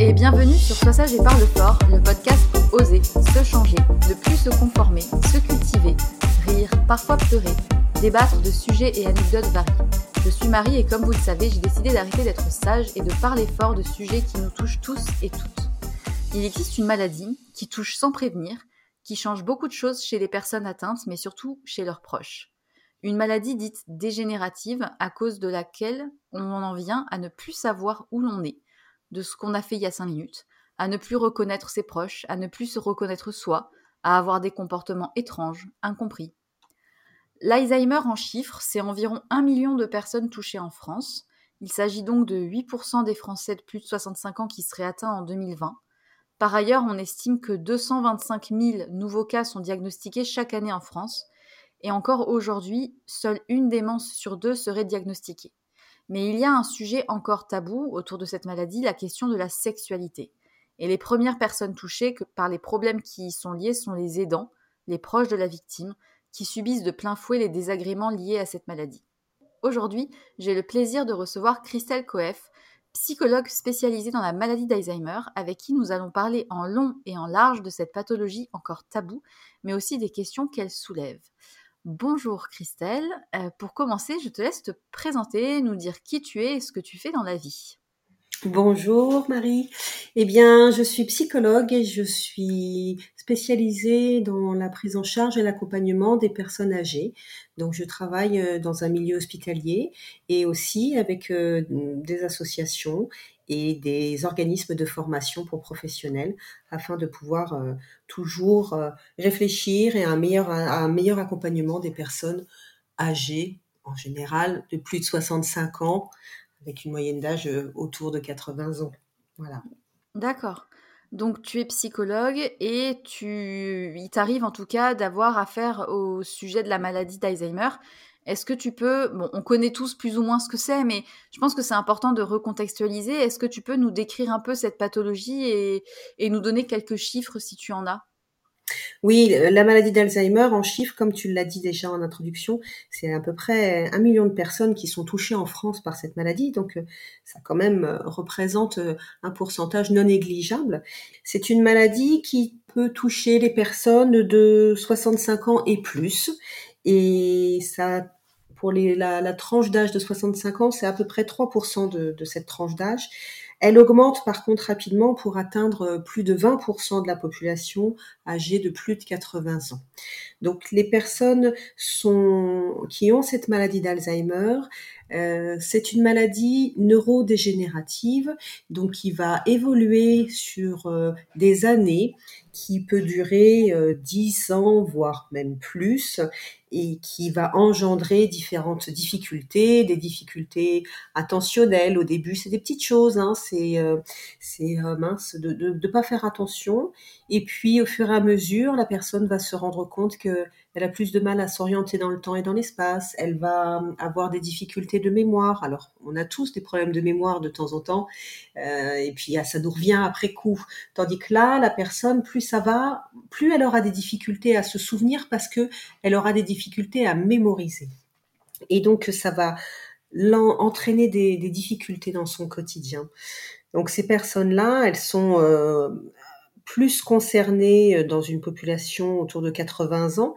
et bienvenue sur Sois sage et parle fort, le podcast pour oser, se changer, ne plus se conformer, se cultiver, rire, parfois pleurer, débattre de sujets et anecdotes variés. Je suis Marie et comme vous le savez, j'ai décidé d'arrêter d'être sage et de parler fort de sujets qui nous touchent tous et toutes. Il existe une maladie qui touche sans prévenir, qui change beaucoup de choses chez les personnes atteintes, mais surtout chez leurs proches. Une maladie dite dégénérative à cause de laquelle on en vient à ne plus savoir où l'on est, de ce qu'on a fait il y a cinq minutes, à ne plus reconnaître ses proches, à ne plus se reconnaître soi, à avoir des comportements étranges, incompris. L'Alzheimer en chiffres, c'est environ 1 million de personnes touchées en France. Il s'agit donc de 8% des Français de plus de 65 ans qui seraient atteints en 2020. Par ailleurs, on estime que 225 000 nouveaux cas sont diagnostiqués chaque année en France. Et encore aujourd'hui, seule une démence sur deux serait diagnostiquée. Mais il y a un sujet encore tabou autour de cette maladie, la question de la sexualité. Et les premières personnes touchées par les problèmes qui y sont liés sont les aidants, les proches de la victime, qui subissent de plein fouet les désagréments liés à cette maladie. Aujourd'hui, j'ai le plaisir de recevoir Christelle Coef, psychologue spécialisée dans la maladie d'Alzheimer, avec qui nous allons parler en long et en large de cette pathologie encore taboue, mais aussi des questions qu'elle soulève. Bonjour Christelle. Euh, pour commencer, je te laisse te présenter, nous dire qui tu es et ce que tu fais dans la vie. Bonjour Marie. Eh bien, je suis psychologue et je suis spécialisée dans la prise en charge et l'accompagnement des personnes âgées. Donc, je travaille euh, dans un milieu hospitalier et aussi avec euh, des associations et des organismes de formation pour professionnels afin de pouvoir euh, toujours réfléchir et un meilleur, à un meilleur accompagnement des personnes âgées en général de plus de 65 ans avec une moyenne d'âge euh, autour de 80 ans. Voilà. D'accord. Donc tu es psychologue et tu, il t'arrive en tout cas d'avoir affaire au sujet de la maladie d'Alzheimer. Est-ce que tu peux, bon, on connaît tous plus ou moins ce que c'est, mais je pense que c'est important de recontextualiser. Est-ce que tu peux nous décrire un peu cette pathologie et, et nous donner quelques chiffres si tu en as? Oui, la maladie d'Alzheimer, en chiffres, comme tu l'as dit déjà en introduction, c'est à peu près un million de personnes qui sont touchées en France par cette maladie, donc euh, ça quand même euh, représente euh, un pourcentage non négligeable. C'est une maladie qui peut toucher les personnes de 65 ans et plus, et ça pour les, la, tranche d'âge de 65 ans, c'est à peu près 3% de, de cette tranche d'âge. Elle augmente par contre rapidement pour atteindre euh, plus de 20% de la population âgée de plus de 80 ans. Donc les personnes sont, qui ont cette maladie d'Alzheimer, euh, c'est une maladie neurodégénérative, donc qui va évoluer sur euh, des années, qui peut durer euh, 10 ans, voire même plus, et qui va engendrer différentes difficultés, des difficultés attentionnelles. Au début, c'est des petites choses, hein, c'est euh, euh, mince de ne pas faire attention. Et puis, au fur et à mesure, la personne va se rendre compte que elle a plus de mal à s'orienter dans le temps et dans l'espace, elle va avoir des difficultés de mémoire. Alors, on a tous des problèmes de mémoire de temps en temps, euh, et puis ça nous revient après coup. Tandis que là, la personne, plus plus elle aura des difficultés à se souvenir parce que elle aura des difficultés à mémoriser. Et donc, ça va entraîner des, difficultés dans son quotidien. Donc, ces personnes-là, elles sont euh, plus concernées dans une population autour de 80 ans,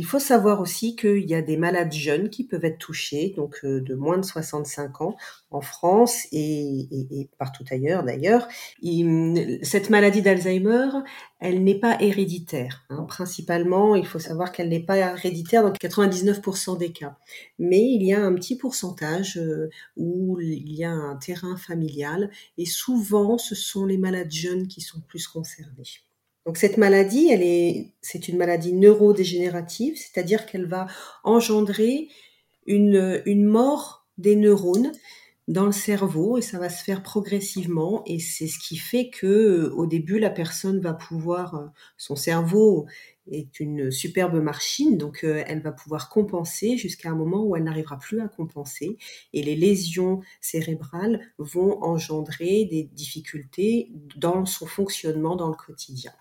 il faut savoir aussi qu'il y a des malades jeunes qui peuvent être touchés, donc euh, de moins de 65 ans, en France et, partout ailleurs d'ailleurs. Cette maladie d'Alzheimer, elle n'est pas héréditaire. Hein. Principalement, il faut savoir qu'elle n'est pas héréditaire dans 99% des cas. Mais il y a un petit pourcentage euh, où il y a un terrain familial et souvent ce sont les malades jeunes qui sont plus concernés. Cette maladie, c'est une maladie neurodégénérative, c'est-à-dire qu'elle va engendrer une, une mort des neurones dans le cerveau et ça va se faire progressivement et c'est ce qui fait que au début la personne va pouvoir son cerveau est une superbe machine donc euh, elle va pouvoir compenser jusqu'à un moment où elle n'arrivera plus à compenser et les lésions cérébrales vont engendrer des difficultés dans son fonctionnement dans le quotidien.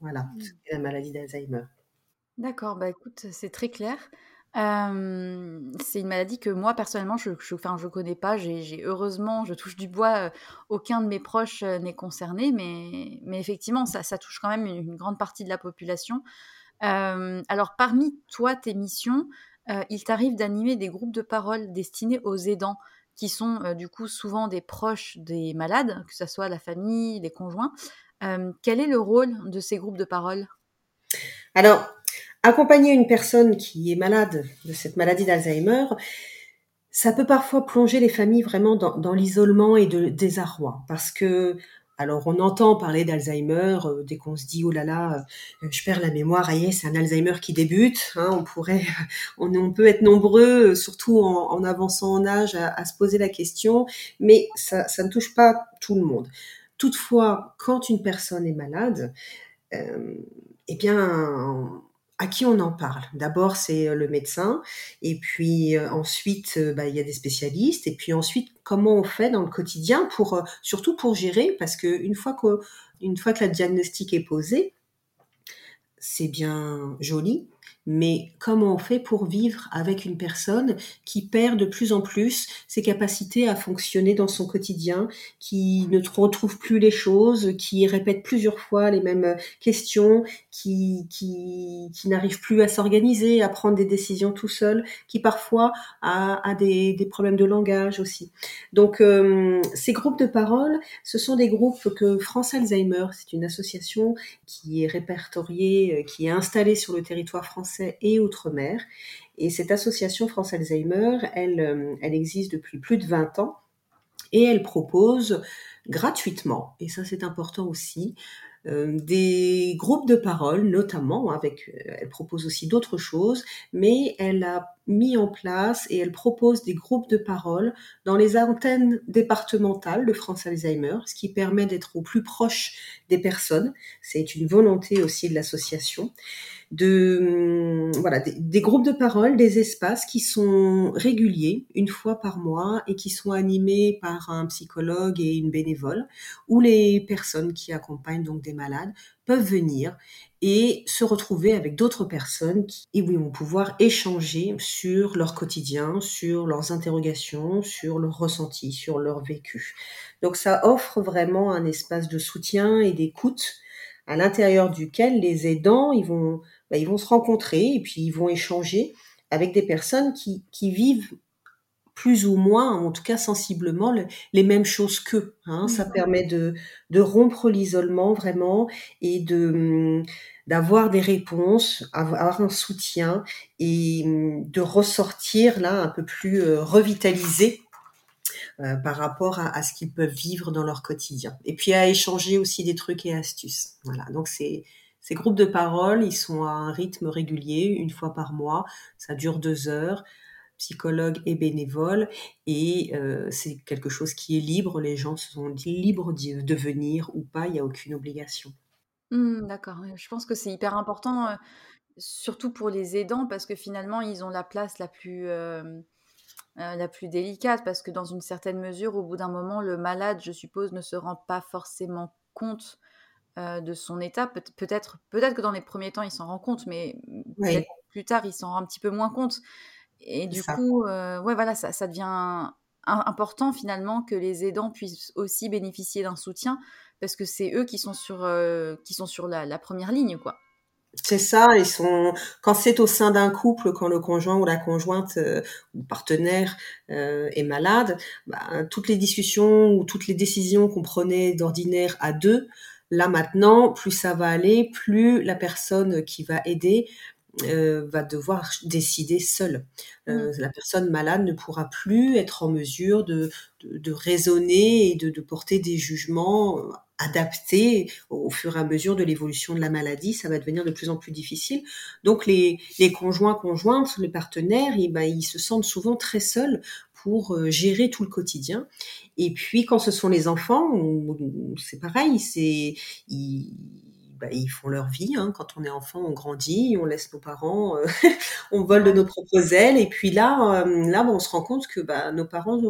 Voilà, mmh. c'est la maladie d'Alzheimer. D'accord, bah écoute, c'est très clair. c'est une maladie que moi personnellement je je enfin je connais pas, j'ai heureusement, je touche du bois, aucun de mes proches, n'est concerné, mais mais effectivement ça ça touche quand même une grande partie de la population. alors parmi toi, tes missions, il t'arrive d'animer des groupes de parole destinés aux aidants qui sont, du coup souvent des proches des malades, que ce soit la famille, les conjoints quel est le rôle de ces groupes de parole? Alors, accompagner une personne qui est malade de cette maladie d'Alzheimer, ça peut parfois plonger les familles vraiment dans, l'isolement et de désarroi, parce que alors on entend parler d'Alzheimer euh, dès qu'on se dit oh là là, euh, je perds la mémoire, aïe, c'est un Alzheimer qui débute. Hein, on pourrait, on, peut être nombreux, surtout en, avançant en âge, à, se poser la question, mais ça ne touche pas tout le monde. Toutefois, quand une personne est malade, euh, eh bien, à qui on en parle? D'abord, c'est euh, le médecin, et puis euh, ensuite, bah, il y a des spécialistes, et puis ensuite, comment on fait dans le quotidien pour, surtout pour gérer, parce que une fois que, une fois que la diagnostic est posée, c'est bien joli, mais comment on fait pour vivre avec une personne qui perd de plus en plus ses capacités à fonctionner dans son quotidien, qui ne retrouve plus les choses, qui répète plusieurs fois les mêmes questions, qui, qui, qui n'arrive plus à s'organiser, à prendre des décisions tout seul, qui parfois a, a des, des, problèmes de langage aussi. Donc euh, ces groupes de parole, ce sont des groupes que France Alzheimer, c'est une association qui est répertoriée, euh, qui est installée sur le territoire français et Outre-mer. Et cette association France Alzheimer, elle, euh, existe depuis plus de 20 ans et elle propose gratuitement, et ça c'est important aussi, euh, des groupes de parole, notamment, avec, euh, elle propose aussi d'autres choses, mais elle a mis en place et elle propose des groupes de parole dans les antennes départementales de France Alzheimer, ce qui permet d'être au plus proche des personnes. C'est une volonté aussi de l'association de hum, voilà des, groupes de parole, des espaces qui sont réguliers une fois par mois et qui sont animés par un psychologue et une bénévole où les personnes qui accompagnent donc des malades peuvent venir et se retrouver avec d'autres personnes qui, et oui, vont pouvoir échanger sur leur quotidien, sur leurs interrogations, sur leurs ressentis, sur leur vécu. Donc ça offre vraiment un espace de soutien et d'écoute à l'intérieur duquel les aidants, ils vont bah, ils vont se rencontrer et puis ils vont échanger avec des personnes qui, qui vivent plus ou moins, en tout cas sensiblement, les mêmes choses qu'eux. Hein. Ça permet de, de rompre l'isolement vraiment et de d'avoir des réponses, avoir un soutien et de ressortir là un peu plus euh, revitalisé euh, par rapport à, ce qu'ils peuvent vivre dans leur quotidien. Et puis à échanger aussi des trucs et astuces. Voilà, donc c'est ces groupes de parole, ils sont à un rythme régulier, une fois par mois. Ça dure deux heures psychologue et bénévole et euh, c'est quelque chose qui est libre, les gens sont libres de venir ou pas, il n'y a aucune obligation. Mmh, d'accord, je pense que c'est hyper important, euh, surtout pour les aidants, parce que finalement ils ont la place la plus, la plus délicate, parce que dans une certaine mesure, au bout d'un moment, le malade, je suppose, ne se rend pas forcément compte euh, de son état. peut-être, peut-être que dans les premiers temps, il s'en rend compte, mais plus tard, il s'en rend un petit peu moins compte. Et du coup, euh, ouais, voilà, ça, ça devient important finalement que les aidants puissent aussi bénéficier d'un soutien parce que c'est eux qui sont sur, euh, qui sont sur la, première ligne, quoi. C'est ça, ils sont quand c'est au sein d'un couple, quand le conjoint ou la conjointe ou partenaire est malade, bah, toutes les discussions ou toutes les décisions qu'on prenait d'ordinaire à deux, Là maintenant, plus ça va aller, plus la personne qui va aider euh, va devoir décider seule. Euh, mmh. La personne malade ne pourra plus être en mesure de, de, raisonner et de, de, porter des jugements euh, adaptés au, fur et à mesure de l'évolution de la maladie. Ça va devenir de plus en plus difficile. Donc les, les conjoints, conjointes, les partenaires, ils, ben, ils se sentent souvent très seuls pour gérer tout le quotidien. Et puis quand ce sont les enfants, c'est pareil, c'est ils, bah, ils, font leur vie. Hein. Quand on est enfant, on grandit, on laisse nos parents, euh, on vole de nos propres ailes. Et puis là, euh, là, on se rend compte que bah, nos parents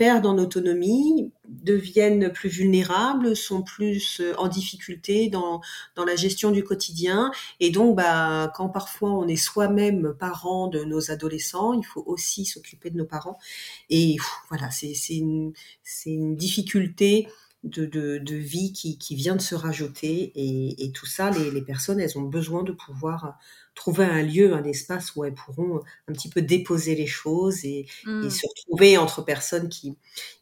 perdent en autonomie, deviennent plus vulnérables, sont plus euh, en difficulté dans, dans la gestion du quotidien. Et donc, bah, quand parfois on est soi-même parent de nos adolescents, il faut aussi s'occuper de nos parents. Et voilà, c'est une, une difficulté de, de, de, vie qui, qui vient de se rajouter. Et, et tout ça, les, les, personnes, elles ont besoin de pouvoir trouver un lieu, un espace où elles pourront un petit peu déposer les choses et, et mmh. se retrouver entre personnes qui,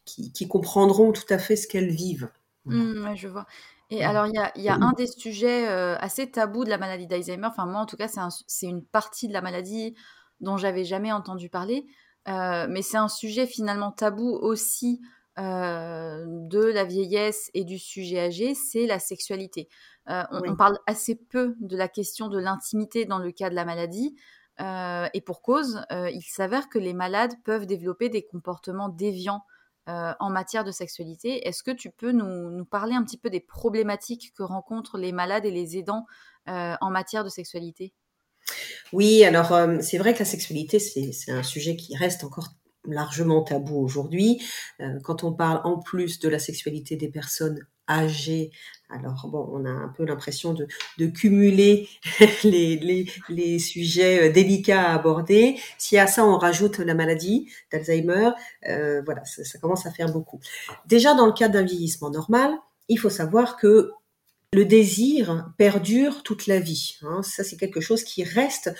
qui, qui, comprendront tout à fait ce qu'elles vivent. Mmh, ouais, je vois. Et alors, il y a, y a, un des sujets euh, assez tabous de la maladie d'Alzheimer. Enfin, moi, en tout cas, c'est une partie de la maladie dont j'avais jamais entendu parler. Euh, mais c'est un sujet finalement tabou aussi euh, de la vieillesse et du sujet âgé, c'est la sexualité. Euh, on, parle assez peu de la question de l'intimité dans le cas de la maladie. Euh, et pour cause, il s'avère que les malades peuvent développer des comportements déviants en matière de sexualité. Est-ce que tu peux nous, nous, parler un petit peu des problématiques que rencontrent les malades et les aidants en matière de sexualité? Oui, alors c'est vrai que la sexualité, c'est un sujet qui reste encore largement tabou aujourd'hui. Euh, quand on parle en plus de la sexualité des personnes âgées. Alors bon, on a un peu l'impression de, cumuler les, sujets délicats à aborder. Si à ça on rajoute la maladie d'Alzheimer, euh, voilà, ça, ça, commence à faire beaucoup. Déjà dans le cadre d'un vieillissement normal, il faut savoir que le désir perdure toute la vie. Hein. Ça, c'est quelque chose qui reste.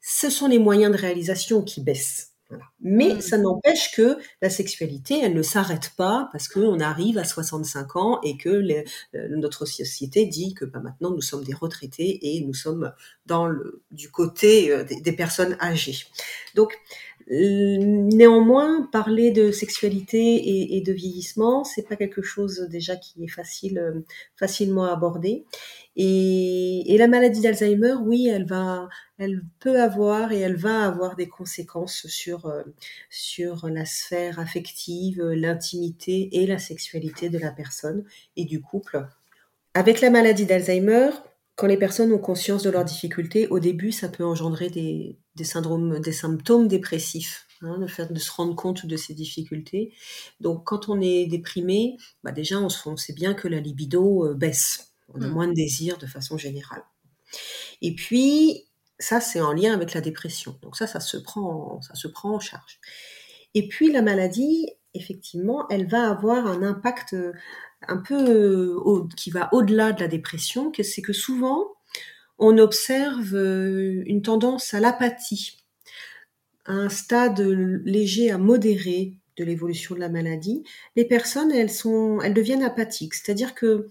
Ce sont les moyens de réalisation qui baissent. Mais mmh. ça n'empêche que la sexualité, elle ne s'arrête pas parce qu'on arrive à 65 ans et que euh, notre société dit que bah, maintenant nous sommes des retraités et nous sommes dans le, du côté euh, des, des, personnes âgées. Donc Néanmoins, parler de sexualité et, de vieillissement, c'est pas quelque chose déjà qui est facile, euh, facilement abordé. Et, la maladie d'Alzheimer, oui, elle va, elle peut avoir et elle va avoir des conséquences sur euh, sur la sphère affective, l'intimité et la sexualité de la personne et du couple. Avec la maladie d'Alzheimer, quand les personnes ont conscience de leurs difficultés, au début, ça peut engendrer des, syndromes, des symptômes dépressifs, hein, le fait de se rendre compte de ces difficultés. Donc, quand on est déprimé, bah déjà, on, sait bien que la libido euh, baisse. On a mmh. moins de désir de façon générale. Et puis, ça, c'est en lien avec la dépression. Donc ça, ça se prend, ça se prend en charge. Et puis, la maladie, effectivement, elle va avoir un impact un peu qui va au-delà de la dépression, c'est que souvent on observe euh, une tendance à l'apathie, un stade léger à modéré de l'évolution de la maladie. Les personnes, elles sont, elles deviennent apathiques, c'est-à-dire que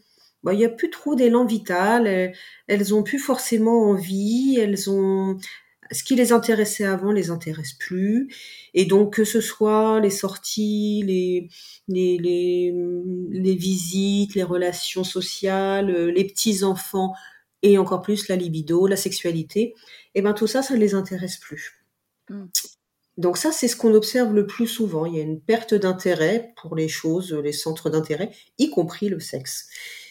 il n'y a plus trop d'élan vital, elles, elles ont plus forcément envie, elles ont, ce qui les intéressait avant les intéresse plus. Et donc que ce soit les sorties, les, les, les, les visites, les relations sociales, les petits-enfants et encore plus la libido, la sexualité, et eh ben tout ça, ça ne les intéresse plus. Mm. Donc ça, c'est ce qu'on observe le plus souvent. Il y a une perte d'intérêt pour les choses, les centres d'intérêt, y compris le sexe.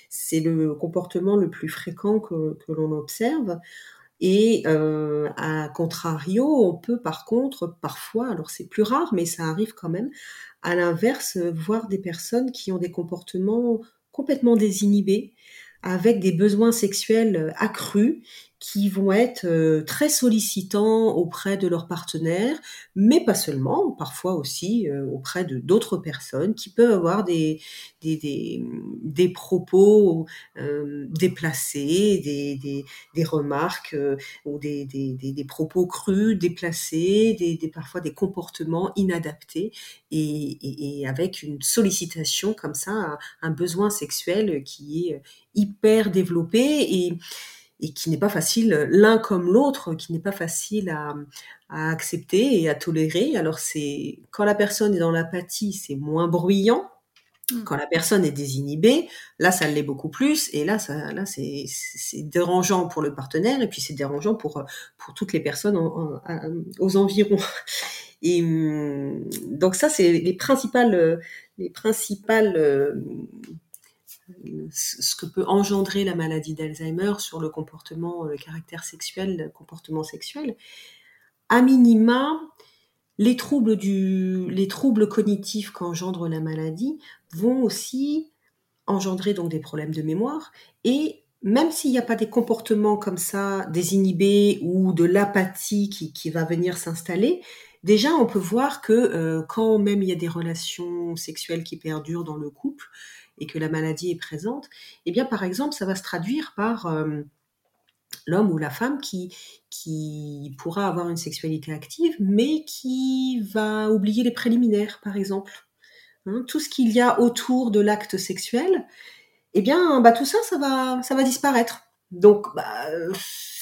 C'est le comportement le plus fréquent que, que l'on observe. Et euh, à contrario, on peut par contre parfois, alors c'est plus rare, mais ça arrive quand même, à l'inverse, voir des personnes qui ont des comportements complètement désinhibés, avec des besoins sexuels accrus qui vont être euh, très sollicitants auprès de leurs partenaires, mais pas seulement, parfois aussi euh, auprès de d'autres personnes qui peuvent avoir des, des, des, propos euh, déplacés, des, des, des remarques ou des, des, des, propos crus, déplacés, des, des, parfois des comportements inadaptés et, et, avec une sollicitation comme ça, un besoin sexuel qui est hyper développé et et qui n'est pas facile l'un comme l'autre, qui n'est pas facile à, à, accepter et à tolérer. Alors c'est quand la personne est dans l'apathie, c'est moins bruyant. Mmh. Quand la personne est désinhibée, là ça l'est beaucoup plus et là ça là c'est c'est dérangeant pour le partenaire et puis c'est dérangeant pour pour toutes les personnes aux environs. Et mmh, donc ça c'est les principales les principales ce que peut engendrer la maladie d'Alzheimer sur le comportement, le caractère sexuel, le comportement sexuel. À minima, les troubles, du, les troubles cognitifs qu'engendre la maladie vont aussi engendrer donc des problèmes de mémoire et même s'il n'y a pas des comportements comme ça désinhibés ou de l'apathie qui, qui, va venir s'installer, déjà on peut voir que euh, quand même il y a des relations sexuelles qui perdurent dans le couple, et que la maladie est présente, eh bien par exemple, ça va se traduire par euh, l'homme ou la femme qui, qui pourra avoir une sexualité active, mais qui va oublier les préliminaires, par exemple. Hein, tout ce qu'il y a autour de l'acte sexuel, eh bien, bah, tout ça, ça va, ça va disparaître. Donc, bah,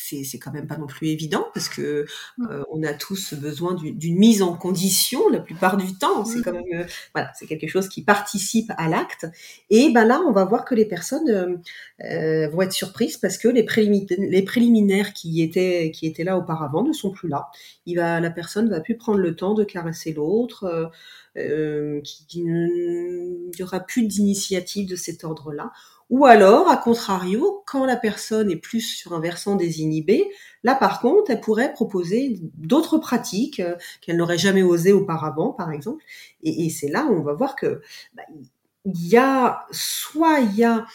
c'est quand même pas non plus évident parce que mmh. euh, on a tous besoin d'une mise en condition la plupart du temps. C'est mmh. quand même euh, voilà, c'est quelque chose qui participe à l'acte. Et ben là, on va voir que les personnes euh, vont être surprises parce que les, les préliminaires qui étaient qui étaient là auparavant ne sont plus là. Il va, la personne va plus prendre le temps de caresser l'autre. Euh, qu'il n'y aura plus d'initiative de cet ordre-là. Ou alors, à contrario, quand la personne est plus sur un versant désinhibé, là par contre, elle pourrait proposer d'autres pratiques euh, qu'elle n'aurait jamais osé auparavant, par exemple. Et, c'est là où on va voir que bah, il y a soit il y a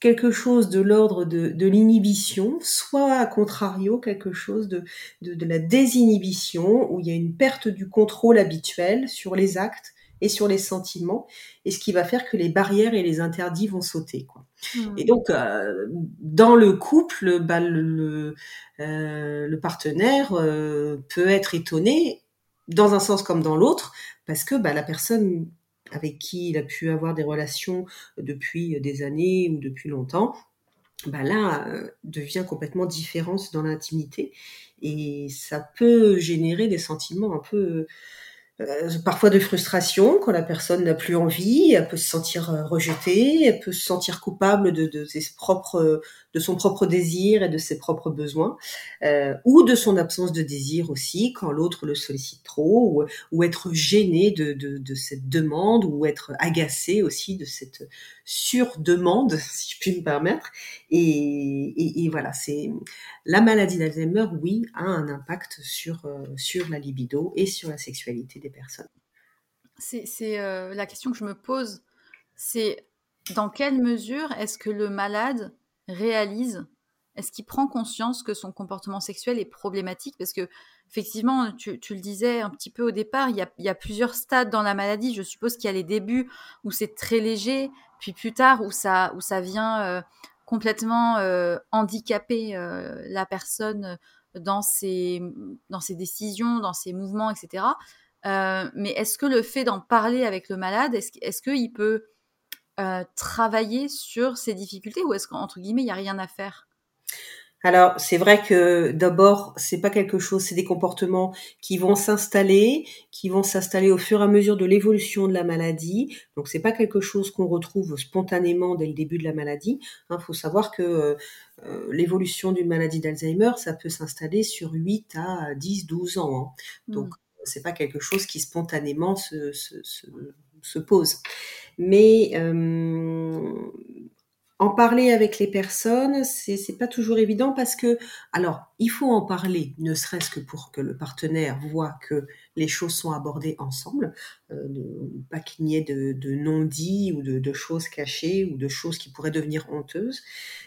quelque chose de l'ordre de, l'inhibition, soit à contrario quelque chose de, la désinhibition, où il y a une perte du contrôle habituel sur les actes et sur les sentiments, et ce qui va faire que les barrières et les interdits vont sauter. Quoi. Mmh. Et donc, euh, dans le couple, bah, le, euh, le partenaire euh, peut être étonné, dans un sens comme dans l'autre, parce que bah, la personne avec qui il a pu avoir des relations depuis des années ou depuis longtemps, bah là, euh, devient complètement différente dans l'intimité. Et ça peut générer des sentiments un peu euh, parfois de frustration quand la personne n'a plus envie, elle peut se sentir euh, rejetée, elle peut se sentir coupable de, de ses propres, de son propre désir et de ses propres besoins, euh, ou de son absence de désir aussi quand l'autre le sollicite trop, ou, être gêné de, de, cette demande, ou être agacé aussi de cette surdemande, si je puis me permettre. Et, et, voilà, c'est la maladie d'Alzheimer, oui, a un impact sur sur la libido et sur la sexualité personnes. C'est euh, la question que je me pose, c'est dans quelle mesure est-ce que le malade réalise, est-ce qu'il prend conscience que son comportement sexuel est problématique? Parce que effectivement, tu, le disais un petit peu au départ, il y, a, plusieurs stades dans la maladie. Je suppose qu'il y a les débuts où c'est très léger, puis plus tard où ça, où ça vient euh, complètement euh, handicaper la personne dans ses, dans ses décisions, dans ses mouvements, etc. Euh, mais est-ce que le fait d'en parler avec le malade, est-ce qu'il peut euh, travailler sur ces difficultés ou est-ce qu'entre guillemets, il n'y a rien à faire? Alors, c'est vrai que d'abord, c'est pas quelque chose, c'est des comportements qui vont s'installer, qui vont s'installer au fur et à mesure de l'évolution de la maladie. Donc, c'est pas quelque chose qu'on retrouve spontanément dès le début de la maladie. Il hein, faut savoir que euh, l'évolution d'une maladie d'Alzheimer, ça peut s'installer sur 8 à 10, 12 ans. Hein. Donc, mmh c'est pas quelque chose qui spontanément se, se, se, pose. Mais euh, en parler avec les personnes, c'est c'est pas toujours évident parce que alors il faut en parler, ne serait-ce que pour que le partenaire voit que les choses sont abordées ensemble, euh, pas qu'il n'y ait de, non-dits ou de, de, choses cachées ou de choses qui pourraient devenir honteuses.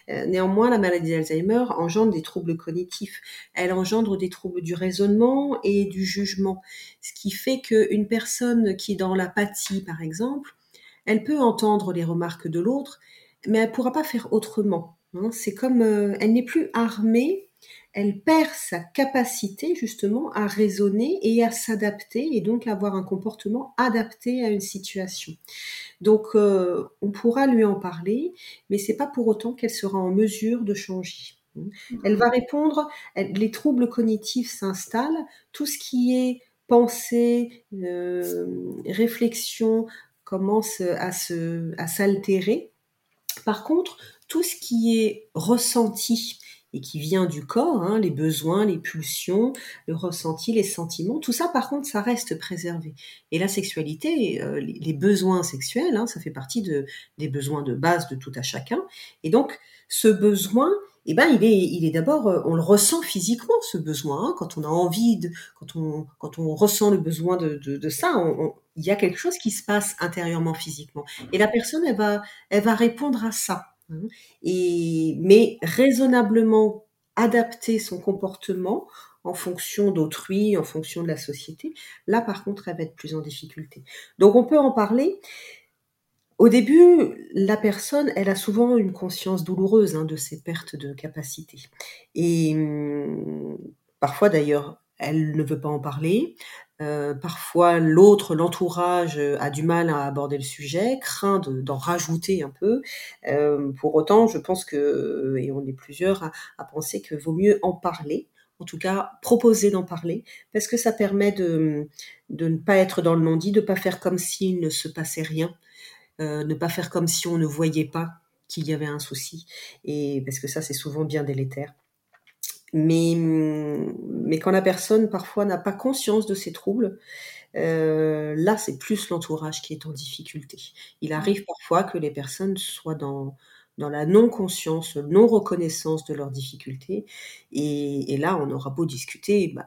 Euh, néanmoins, la maladie d'Alzheimer engendre des troubles cognitifs. Elle engendre des troubles du raisonnement et du jugement, ce qui fait qu'une personne qui est dans l'apathie, par exemple, elle peut entendre les remarques de l'autre, mais elle pourra pas faire autrement. Hein. C'est comme euh, elle n'est plus armée, elle perd sa capacité justement à raisonner et à s'adapter et donc avoir un comportement adapté à une situation. Donc euh, on pourra lui en parler, mais c'est pas pour autant qu'elle sera en mesure de changer. Hein. Elle va répondre, les troubles cognitifs s'installent, tout ce qui est pensée, euh, réflexion commence à se à s'altérer par contre, tout ce qui est ressenti et qui vient du corps, hein, les besoins, les pulsions, le ressenti, les sentiments, tout ça par contre, ça reste préservé. Et la sexualité, euh, les, besoins sexuels, hein, ça fait partie de, des besoins de base de tout à chacun. Et donc, ce besoin, eh ben, il est, il est d'abord, euh, on le ressent physiquement, ce besoin. Hein, quand on a envie, de, quand, on, quand on ressent le besoin de, de, ça, il y a quelque chose qui se passe intérieurement, physiquement. Et la personne, elle va, elle va répondre à ça. Hein. Et, mais raisonnablement adapter son comportement en fonction d'autrui, en fonction de la société, là par contre, elle va être plus en difficulté. Donc on peut en parler. Au début, la personne, elle a souvent une conscience douloureuse hein, de ses pertes de capacité. Et hum, parfois d'ailleurs, elle ne veut pas en parler. Euh, parfois, l'autre, l'entourage, euh, a du mal à aborder le sujet, craint d'en rajouter un peu. Euh, pour autant, je pense que, et on est plusieurs à, penser que vaut mieux en parler, en tout cas proposer d'en parler, parce que ça permet de, de ne pas être dans le non-dit, de ne pas faire comme s'il ne se passait rien, euh, ne pas faire comme si on ne voyait pas qu'il y avait un souci, et parce que ça c'est souvent bien délétère. Mais, mais quand la personne parfois n'a pas conscience de ses troubles, euh, là c'est plus l'entourage qui est en difficulté. Il arrive parfois que les personnes soient dans, dans la non-conscience, non-reconnaissance de leurs difficultés. Et, là, on aura beau discuter, bah,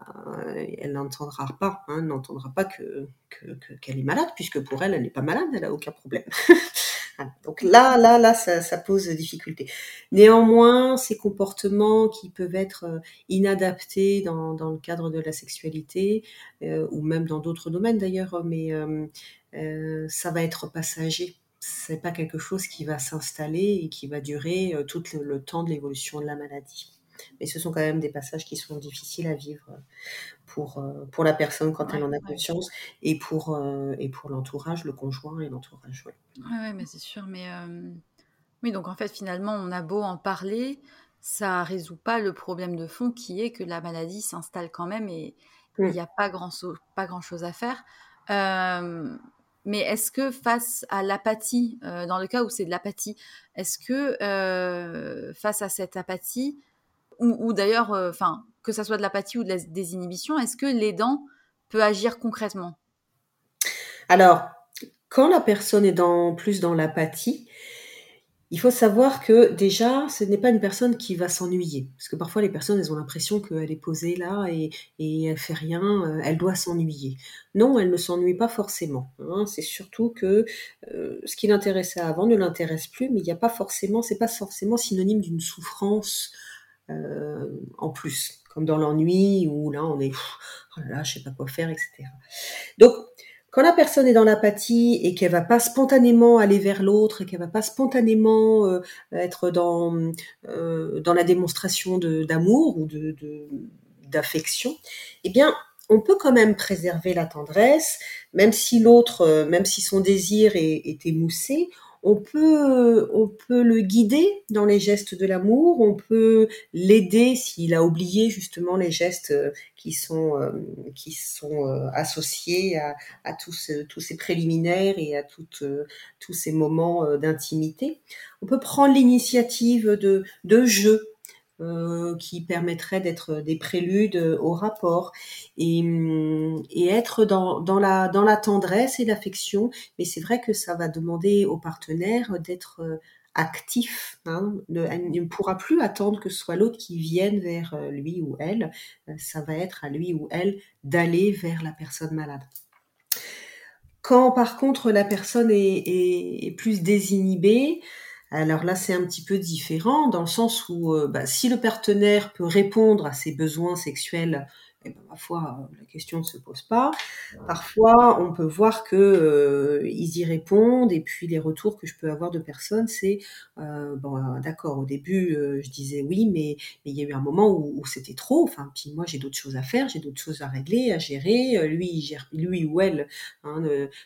elle n'entendra pas, hein, n'entendra pas que, qu'elle que, est malade, puisque pour elle, elle n'est pas malade, elle n'a aucun problème. Donc là, là, là, ça, pose difficulté. Néanmoins, ces comportements qui peuvent être euh, inadaptés dans, le cadre de la sexualité, euh, ou même dans d'autres domaines d'ailleurs, mais euh, ça va être passager. C'est pas quelque chose qui va s'installer et qui va durer euh, tout le, le temps de l'évolution de la maladie. Mais ce sont quand même des passages qui sont difficiles à vivre pour, euh, pour la personne quand Ouais, elle en a ouais. conscience et pour, euh, et pour l'entourage, le conjoint et l'entourage. Ouais, ouais, mais c'est sûr. Mais euh, oui, donc en fait, finalement, on a beau en parler, ça résout pas le problème de fond qui est que la maladie s'installe quand même et il Mm. n'y a pas grand, so- pas grand chose à faire. Euh, mais est-ce que face à l'apathie, euh, dans le cas où c'est de l'apathie, est-ce que euh, face à cette apathie, ou, d'ailleurs, euh, enfin, que ça soit de l'apathie ou de la désinhibition, est-ce que l'aidant peut agir concrètement? Alors, quand la personne est plus dans l'apathie, il faut savoir que déjà, ce n'est pas une personne qui va s'ennuyer. Parce que parfois, les personnes, elles ont l'impression qu'elle est posée là et, elle fait rien, euh, elle doit s'ennuyer. Non, elle ne s'ennuie pas forcément. hein. C'est surtout que euh, ce qui l'intéressait avant ne l'intéresse plus, mais il n'y a pas forcément, c'est pas forcément synonyme d'une souffrance euh, en plus, comme dans l'ennui où là, on est, pff, oh là là, je sais pas quoi faire, etc. Donc, quand la personne est dans l'apathie et qu'elle va pas spontanément aller vers l'autre et qu'elle va pas spontanément euh, être dans euh, dans la démonstration d'amour ou de d'affection, eh bien on peut quand même préserver la tendresse, même si l'autre, euh, même si son désir est émoussé, on peut, on peut le guider dans les gestes de l'amour, on peut l'aider s'il a oublié justement les gestes euh, qui sont, euh, qui sont euh, associés à, tous, tous ces préliminaires et à tous ces moments d'intimité. On peut prendre l'initiative de, de jeux euh, qui permettraient d'être des préludes au rapport et, hum, être dans, la, tendresse et l'affection. Mais c'est vrai que ça va demander au partenaire d'être euh, actif. Hein, elle ne pourra plus attendre que ce soit l'autre qui vienne vers euh, lui ou elle. Euh, Ça va être à lui ou elle d'aller vers la personne malade. Quand par contre la personne est plus désinhibée, alors là c'est un petit peu différent dans le sens où euh, bah, si le partenaire peut répondre à ses besoins sexuels, eh ben, ma foi, euh, la question ne se pose pas. Parfois, on peut voir que euh, ils y répondent et puis les retours que je peux avoir de personnes, c'est euh, bon, d'accord. Au début, je disais oui, mais il y a eu un moment où, c'était trop. Enfin, puis moi j'ai d'autres choses à faire, j'ai d'autres choses à régler, à gérer. Lui, il gère, lui ou elle hein,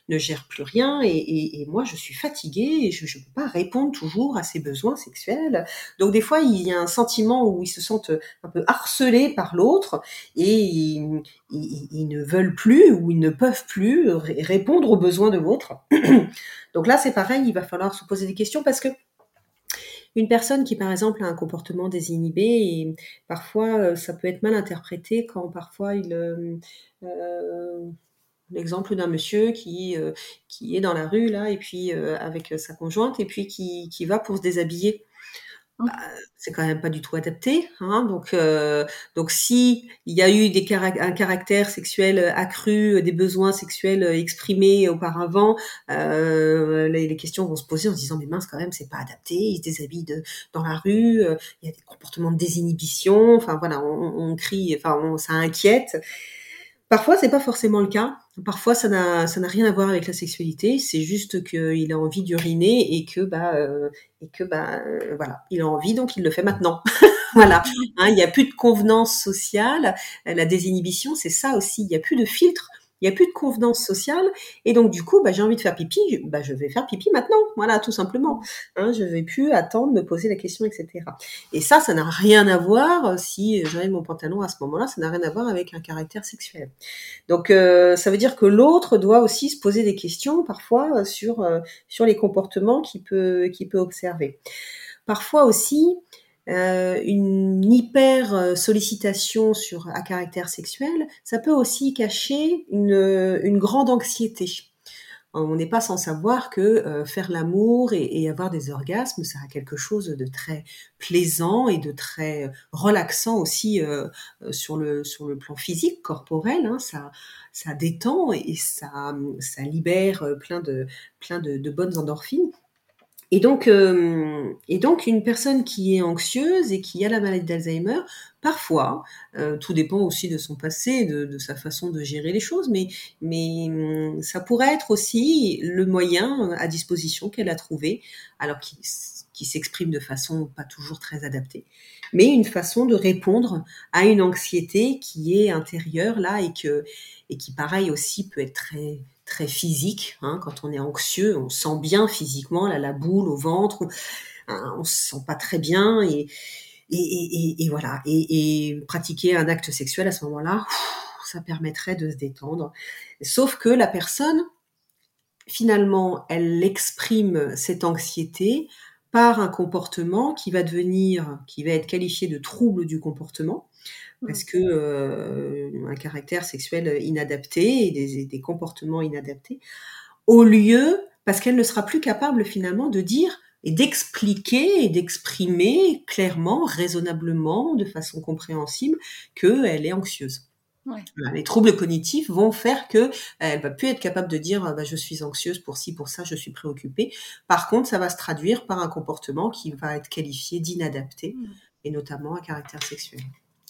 ne, gère plus rien et, et, et moi je suis fatiguée et je ne peux pas répondre toujours à ses besoins sexuels. Donc des fois, il y a un sentiment où ils se sentent un peu harcelés par l'autre et ils, ne veulent plus ou ils ne peuvent plus ré- répondre aux besoins de l'autre. Donc là, c'est pareil, il va falloir se poser des questions parce que une personne qui, par exemple, a un comportement désinhibé, et parfois, euh, ça peut être mal interprété quand parfois il... euh, euh, L'exemple d'un monsieur qui, qui est dans la rue, là, et puis avec sa conjointe, et puis qui, qui va pour se déshabiller. Bah, c'est quand même pas du tout adapté. Hein, donc, euh, donc si il y a eu des un caractère sexuel accru, des besoins sexuels exprimés auparavant, euh, les, les questions vont se poser en se disant mais mince quand même c'est pas adapté, il se déshabille de, dans la rue, euh, il y a des comportements de désinhibition, enfin voilà, on, on crie, enfin on, ça inquiète. Parfois, c'est pas forcément le cas. Parfois, ça n'a rien à voir avec la sexualité. C'est juste qu'il a envie d'uriner et que bah euh, et que bah euh, voilà, il a envie donc il le fait maintenant. voilà. Hein, il n'y a plus de convenance sociale. La désinhibition, c'est ça aussi. Il n'y a plus de filtre. Il n'y a plus de convenance sociale. Et donc, du coup, bah, j'ai envie de faire pipi. Je, bah, je vais faire pipi maintenant. Voilà, tout simplement. Hein, je vais plus attendre, me poser la question, etc. Et ça, ça n'a rien à voir si j'enlève mon pantalon à ce moment-là. Ça n'a rien à voir avec un caractère sexuel. Donc, euh, ça veut dire que l'autre doit aussi se poser des questions parfois sur euh, sur les comportements qu'il peut observer. Parfois aussi, euh, une hyper sollicitation sur à caractère sexuel, ça peut aussi cacher une, une grande anxiété. On n'est pas sans savoir que euh, faire l'amour et, avoir des orgasmes, ça a quelque chose de très plaisant et de très relaxant aussi euh, sur le sur le plan physique, corporel. Hein, ça ça détend et ça ça libère plein de plein de bonnes endorphines. Et donc, euh, et donc, une personne qui est anxieuse et qui a la maladie d'Alzheimer, parfois, euh, tout dépend aussi de son passé, de, sa façon de gérer les choses, mais, hum, ça pourrait être aussi le moyen à disposition qu'elle a trouvé, alors qui, s'exprime de façon pas toujours très adaptée, mais une façon de répondre à une anxiété qui est intérieure là et et qui pareil aussi peut être très très physique. Hein, quand on est anxieux, on sent bien physiquement la boule au ventre, on, hein, on se sent pas très bien et et, voilà. Et, pratiquer un acte sexuel à ce moment-là, ça permettrait de se détendre. Sauf que la personne, finalement, elle exprime cette anxiété par un comportement qui va devenir, qui va être qualifié de trouble du comportement parce que euh, un caractère sexuel inadapté et des, des, comportements inadaptés, au lieu, parce qu'elle ne sera plus capable finalement de dire et d'expliquer et d'exprimer clairement, raisonnablement, de façon compréhensible, qu'elle est anxieuse. Ouais. Les troubles cognitifs vont faire que elle va plus être capable de dire bah, je suis anxieuse pour ci pour ça, je suis préoccupée. Par contre, ça va se traduire par un comportement qui va être qualifié d'inadapté mmh. et notamment à caractère sexuel.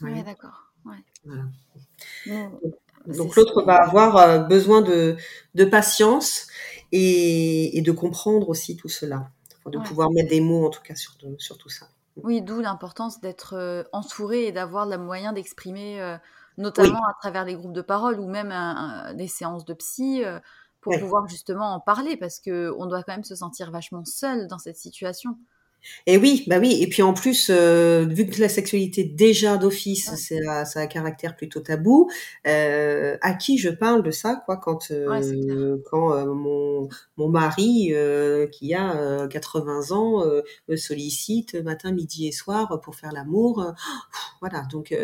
Oui, d'accord. Ouais. Voilà. Donc, l'autre va avoir euh, besoin de, de patience et, et, de comprendre aussi tout cela, de ouais. pouvoir mettre des mots en tout cas sur, sur tout ça. Oui, d'où l'importance d'être euh, entouré et d'avoir le moyen d'exprimer, euh, notamment oui. à travers les groupes de parole ou même un, un, des séances de psy, euh, pour ouais. pouvoir justement en parler, parce qu'on doit quand même se sentir vachement seul dans cette situation. Et oui, bah oui. Et puis en plus, euh, vu que la sexualité déjà d'office, ouais. c'est ça a un caractère plutôt tabou. Euh, à qui je parle de ça, quoi, quand euh, ouais, quand euh, mon mon mari euh, qui a 80 ans me sollicite matin, midi et soir pour faire l'amour. voilà. Donc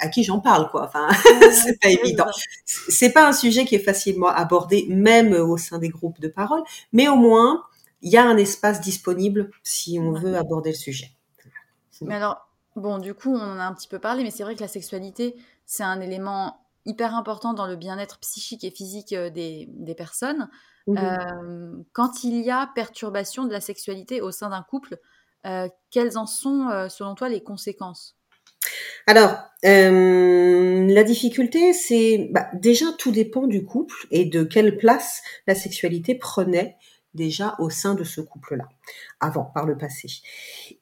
à qui j'en parle, quoi. Enfin, c'est pas évident. C'est pas un sujet qui est facilement abordé, même au sein des groupes de parole, mais au moins il y a un espace disponible si on veut aborder le sujet. Mais alors, bon, du coup, on en a un petit peu parlé, mais c'est vrai que la sexualité, c'est un élément hyper important dans le bien-être psychique et physique des, des personnes. Mmh. Euh, quand il y a perturbation de la sexualité au sein d'un couple, euh, quelles en sont, euh, selon toi, les conséquences? Alors, euh, la difficulté, c'est bah, déjà tout dépend du couple et de quelle place la sexualité prenait déjà au sein de ce couple-là, avant, par le passé.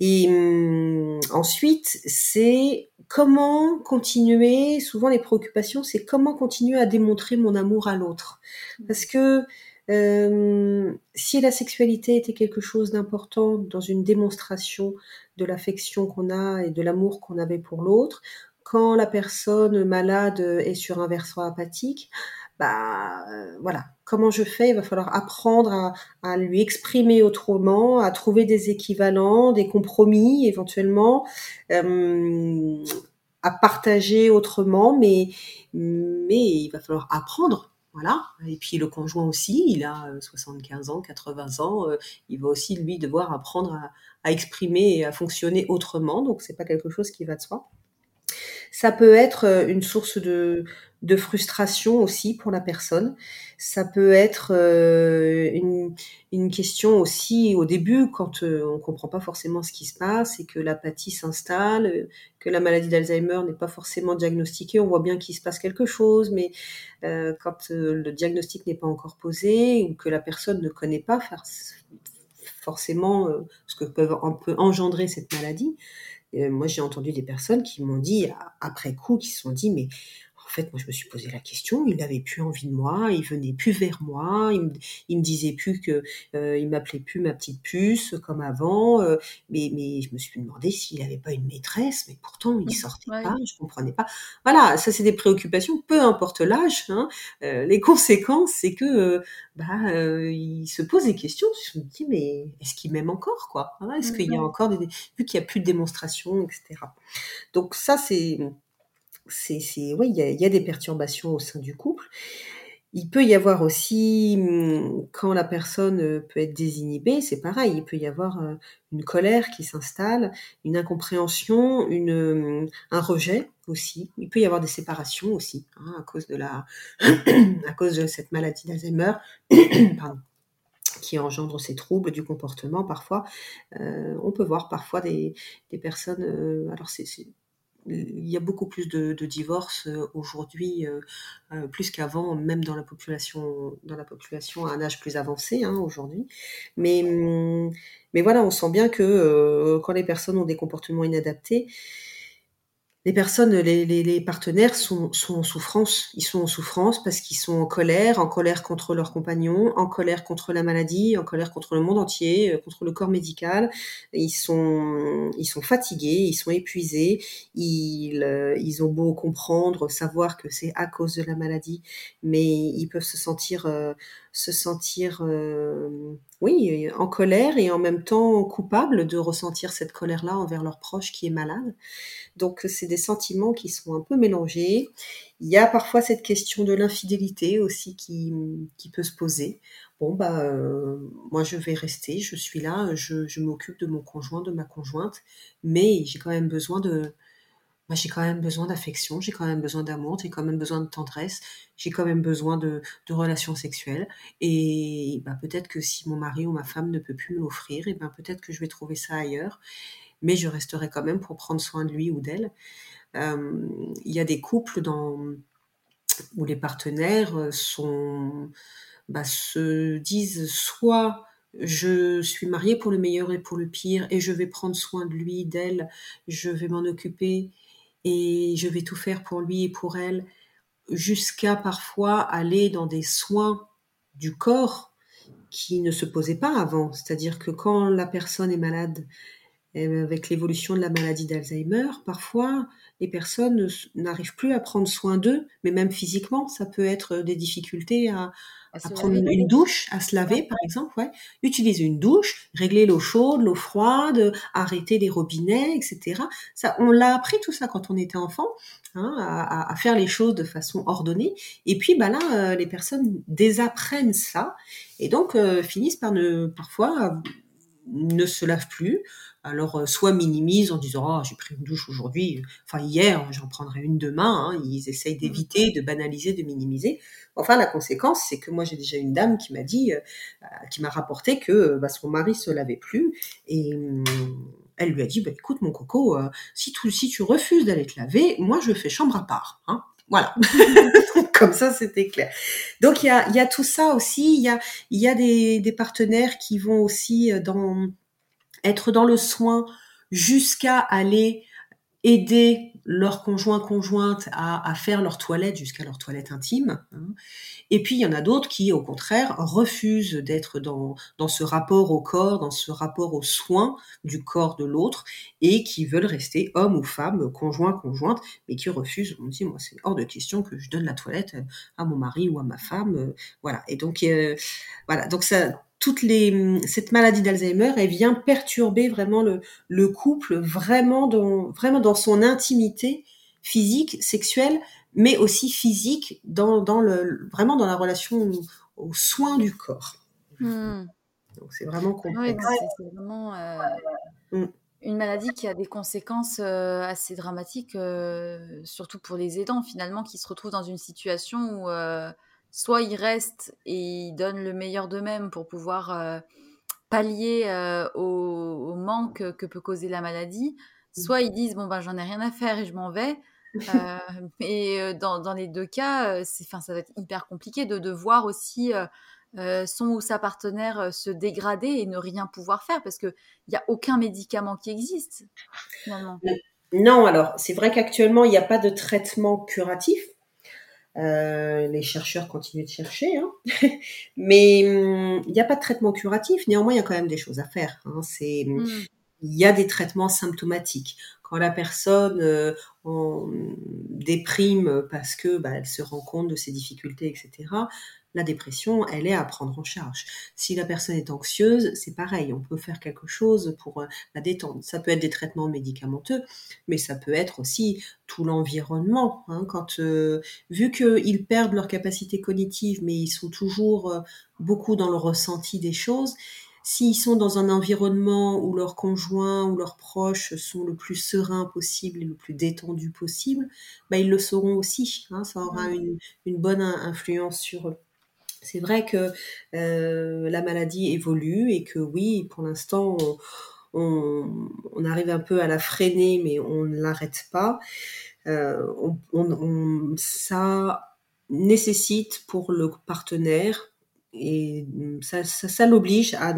Et hum, ensuite, c'est comment continuer, souvent les préoccupations, c'est comment continuer à démontrer mon amour à l'autre. Parce que euh, si la sexualité était quelque chose d'important dans une démonstration de l'affection qu'on a et de l'amour qu'on avait pour l'autre, quand la personne malade est sur un versant apathique, bah euh, voilà, comment je fais? Il va falloir apprendre à, lui exprimer autrement, à trouver des équivalents, des compromis éventuellement, euh, à partager autrement, mais mais il va falloir apprendre. Voilà. Et puis le conjoint aussi, il a 75 ans, 80 ans, euh, il va aussi lui devoir apprendre à, à exprimer et à fonctionner autrement. Donc c'est pas quelque chose qui va de soi. Ça peut être euh, une source de, de frustration aussi pour la personne. Ça peut être euh, une, une, question aussi au début quand euh, on comprend pas forcément ce qui se passe et que l'apathie s'installe, euh, que la maladie d'Alzheimer n'est pas forcément diagnostiquée. On voit bien qu'il se passe quelque chose, mais quand le diagnostic n'est pas encore posé ou que la personne ne connaît pas forcément ce que peut engendrer cette maladie, moi, j'ai entendu des personnes qui m'ont dit, après coup, qui se sont dit, mais fait, moi, je me suis posé la question. Il n'avait plus envie de moi, il venait plus vers moi, il me, il me disait plus que, euh, il m'appelait plus ma petite puce comme avant. Euh, mais, mais je me suis demandé s'il n'avait pas une maîtresse, mais pourtant il sortait ouais. pas, je comprenais pas. Voilà, ça c'est des préoccupations, peu importe l'âge. Hein, euh, les conséquences, c'est que, euh, bah, il se pose des questions. Je me dis, mais est-ce qu'il m'aime encore, quoi hein, Est-ce qu'il y a encore des, vu qu'il y a plus de démonstration, etc. Donc ça c'est c'est, c'est, oui, il y a, des perturbations au sein du couple. Il peut y avoir aussi, mmh, quand la personne euh, peut être désinhibée, c'est pareil, il peut y avoir euh, une colère qui s'installe, une incompréhension, une, mmh, un rejet aussi. Il peut y avoir des séparations aussi, hein, à cause de la, à cause de cette maladie d'Alzheimer. Qui engendre ces troubles du comportement parfois. on peut voir parfois des, personnes, alors c'est il y a beaucoup plus de, divorces euh, aujourd'hui, euh, euh, plus qu'avant, même dans la population, dans la population à un âge plus avancé hein, aujourd'hui. Mais, hum, mais voilà, on sent bien que quand les personnes ont des comportements inadaptés, les personnes, les, les, partenaires sont, en souffrance. Ils sont en souffrance parce qu'ils sont en colère, en colère contre leurs compagnons, en colère contre la maladie, en colère contre le monde entier, euh, contre le corps médical. Ils sont, ils sont fatigués, ils sont épuisés. Ils, euh, ils ont beau comprendre, savoir que c'est à cause de la maladie, mais ils peuvent se sentir euh, se sentir, euh, oui, en colère et en même temps coupable de ressentir cette colère-là envers leur proche qui est malade. Donc c'est des sentiments qui sont un peu mélangés. Il y a parfois cette question de l'infidélité aussi qui, qui peut se poser. Bon bah euh, moi je vais rester, je suis là, je, je m'occupe de mon conjoint, de ma conjointe, mais j'ai quand même besoin de j'ai quand même besoin d'affection, j'ai quand même besoin d'amour, j'ai quand même besoin de tendresse, j'ai quand même besoin de, relations sexuelles. Et bah, peut-être que si mon mari ou ma femme ne peut plus me l'offrir, et ben peut-être que je vais trouver ça ailleurs, mais je resterai quand même pour prendre soin de lui ou d'elle. Euh, il y a des couples dans, où les partenaires sont, bah, se disent soit je suis mariée pour le meilleur et pour le pire, et je vais prendre soin de lui, d'elle, je vais m'en occuper, et je vais tout faire pour lui et pour elle, jusqu'à parfois aller dans des soins du corps qui ne se posaient pas avant. C'est-à-dire que quand la personne est malade, euh, avec l'évolution de la maladie d'Alzheimer, parfois les personnes n'arrivent plus à prendre soin d'eux, mais même physiquement, ça peut être des difficultés à, à, prendre une douche, à se laver par exemple, ouais. Utiliser une douche, régler l'eau chaude, l'eau froide, arrêter les robinets, etc. Ça, on l'a appris tout ça quand on était enfant, hein, à, à, faire les choses de façon ordonnée. Et puis bah là, euh, les personnes désapprennent ça et donc euh, finissent par ne parfois ne se lavent plus, alors euh, soit minimisent en disant oh, j'ai pris une douche aujourd'hui, enfin hier j'en prendrai une demain. Hein. Ils essayent mmh. d'éviter, de banaliser, de minimiser. Enfin la conséquence c'est que moi j'ai déjà une dame qui m'a dit, euh, euh, qui m'a rapporté que bah, son mari se lavait plus et hum, elle lui a dit bah, écoute mon coco, si, tu, si tu refuses d'aller te laver, moi je fais chambre à part. Hein. Voilà. Comme ça, c'était clair. Donc, il y a, y a, tout ça aussi. Il y a, y a des, des, partenaires qui vont aussi dans, être dans le soin jusqu'à aller aider leur conjoint conjointe à, faire leur toilette jusqu'à leur toilette intime. Hein. Et puis il y en a d'autres qui, au contraire, refusent d'être dans, dans ce rapport au corps, dans ce rapport aux soins du corps de l'autre, et qui veulent rester homme ou femme, conjoint conjointe, mais qui refusent. On dit moi c'est hors de question que je donne la toilette à mon mari ou à ma femme, voilà. Et donc euh, voilà, donc ça toutes les, cette maladie d'Alzheimer, elle vient perturber vraiment le, le couple, vraiment dans, vraiment dans son intimité physique, sexuelle, mais aussi physique, dans, dans le, vraiment dans la relation aux soins du corps. Hmm. Donc c'est vraiment complexe. c'est vraiment euh, une maladie qui a des conséquences euh, assez dramatiques, euh, surtout pour les aidants finalement, qui se retrouvent dans une situation où soit ils restent et ils donnent le meilleur d'eux-mêmes pour pouvoir euh, pallier euh, au, manque que peut causer la maladie, mmh. soit ils disent bon ben j'en ai rien à faire et je m'en vais. Euh, et dans, les deux cas, c'est, ça va être hyper compliqué de, de voir aussi son ou sa partenaire se dégrader et ne rien pouvoir faire parce qu'il n'y a aucun médicament qui existe finalement. Non, alors c'est vrai qu'actuellement il n'y a pas de traitement curatif. Euh, les chercheurs continuent de chercher, hein. mais hum, il n'y a pas de traitement curatif. Néanmoins, il y a quand même des choses à faire. Hein. C'est, hum, hmm. Il y a des traitements symptomatiques. Quand la personne euh, déprime parce que bah, elle se rend compte de ses difficultés, etc la dépression, elle est à prendre en charge. Si la personne est anxieuse, c'est pareil, on peut faire quelque chose pour euh, la détendre. Ça peut être des traitements médicamenteux, mais ça peut être aussi tout l'environnement. Hein, quand euh, vu qu'ils perdent leur capacité cognitive, mais ils sont toujours euh, beaucoup dans le ressenti des choses. S'ils sont dans un environnement où leurs conjoints ou leurs proches sont le plus sereins possible et le plus détendus possible, bah, ils le seront aussi. Hein, ça aura une, une bonne influence sur eux. C'est vrai que la maladie évolue et que oui, pour l'instant, on, on, arrive un peu à la freiner, mais on ne l'arrête pas. On, on, ça nécessite pour le partenaire et ça, ça, ça l'oblige à,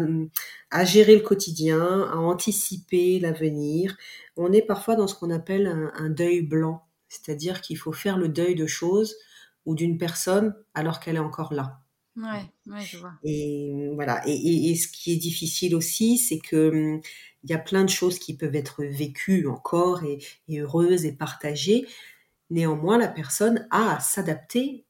à, gérer le quotidien, à anticiper l'avenir. On est parfois dans ce qu'on appelle un, un, deuil blanc, c'est-à-dire qu'il faut faire le deuil de choses ou d'une personne alors qu'elle est encore là. Ouais, ouais, je vois. Et voilà. Et, et, et, ce qui est difficile aussi, c'est que il y a plein de choses qui peuvent être vécues encore et, et heureuses et partagées. Néanmoins, la personne a à s'adapter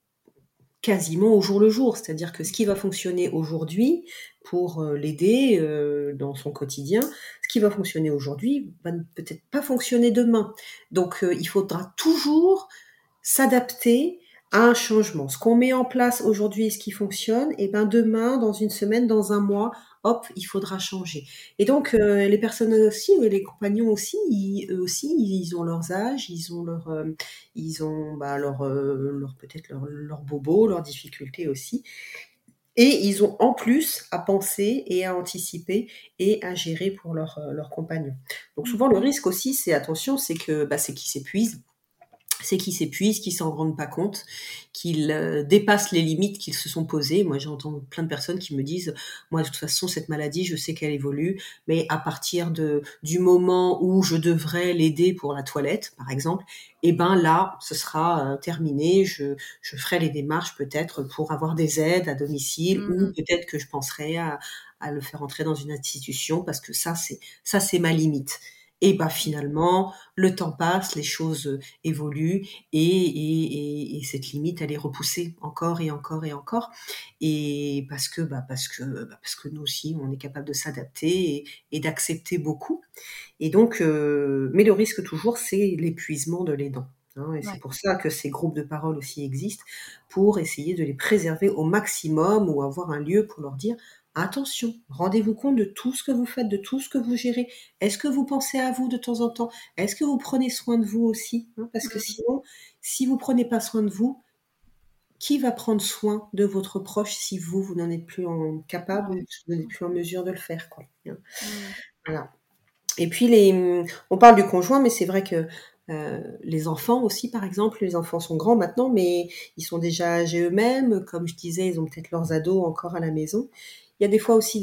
quasiment au jour le jour. C'est-à-dire que ce qui va fonctionner aujourd'hui pour euh, l'aider euh, dans son quotidien, ce qui va fonctionner aujourd'hui va peut-être pas fonctionner demain. Donc euh, il faudra toujours s'adapter un changement. Ce qu'on met en place aujourd'hui, ce qui fonctionne, et ben demain, dans une semaine, dans un mois, hop, il faudra changer. Et donc euh, les personnes aussi, les compagnons aussi, ils, eux aussi, ils ont leurs âges, ils ont leur, euh, ils ont bah, leur, euh, leur peut-être leur, leur bobo, leurs difficultés aussi. Et ils ont en plus à penser et à anticiper et à gérer pour leurs leur compagnons. Donc souvent le risque aussi, c'est attention, c'est que bah, c'est qu'ils s'épuisent c'est qu'ils s'épuisent, qu'ils s'en rendent pas compte, qu'ils euh, dépassent les limites qu'ils se sont posées. Moi, j'entends plein de personnes qui me disent, moi, de toute façon, cette maladie, je sais qu'elle évolue, mais à partir de du moment où je devrais l'aider pour la toilette, par exemple, eh ben là, ce sera euh, terminé. Je, je ferai les démarches peut-être pour avoir des aides à domicile, ou mmh. peut-être que je penserai à, à le faire entrer dans une institution parce que ça, c'est ça, c'est ma limite. Et bah finalement, le temps passe, les choses euh, évoluent et, et, et, cette limite, elle est repoussée encore et encore et encore. Et parce que, bah parce que, bah parce que nous aussi, on est capable de s'adapter et, et d'accepter beaucoup. Et donc, euh, mais le risque toujours, c'est l'épuisement de l'aidant. Hein, et c'est pour ça que ces groupes de parole aussi existent, pour essayer de les préserver au maximum ou avoir un lieu pour leur dire Attention, rendez-vous compte de tout ce que vous faites, de tout ce que vous gérez. Est-ce que vous pensez à vous de temps en temps? Est-ce que vous prenez soin de vous aussi? Hein? Parce que sinon, si vous prenez pas soin de vous, qui va prendre soin de votre proche si vous, vous n'en êtes plus en capable, vous n'êtes plus en mesure de le faire quoi. Hein? Voilà. Et puis les, on parle du conjoint, mais c'est vrai que euh, les enfants aussi, par exemple, les enfants sont grands maintenant, mais ils sont déjà âgés eux-mêmes. Comme je disais, ils ont peut-être leurs ados encore à la maison. Il y a des fois aussi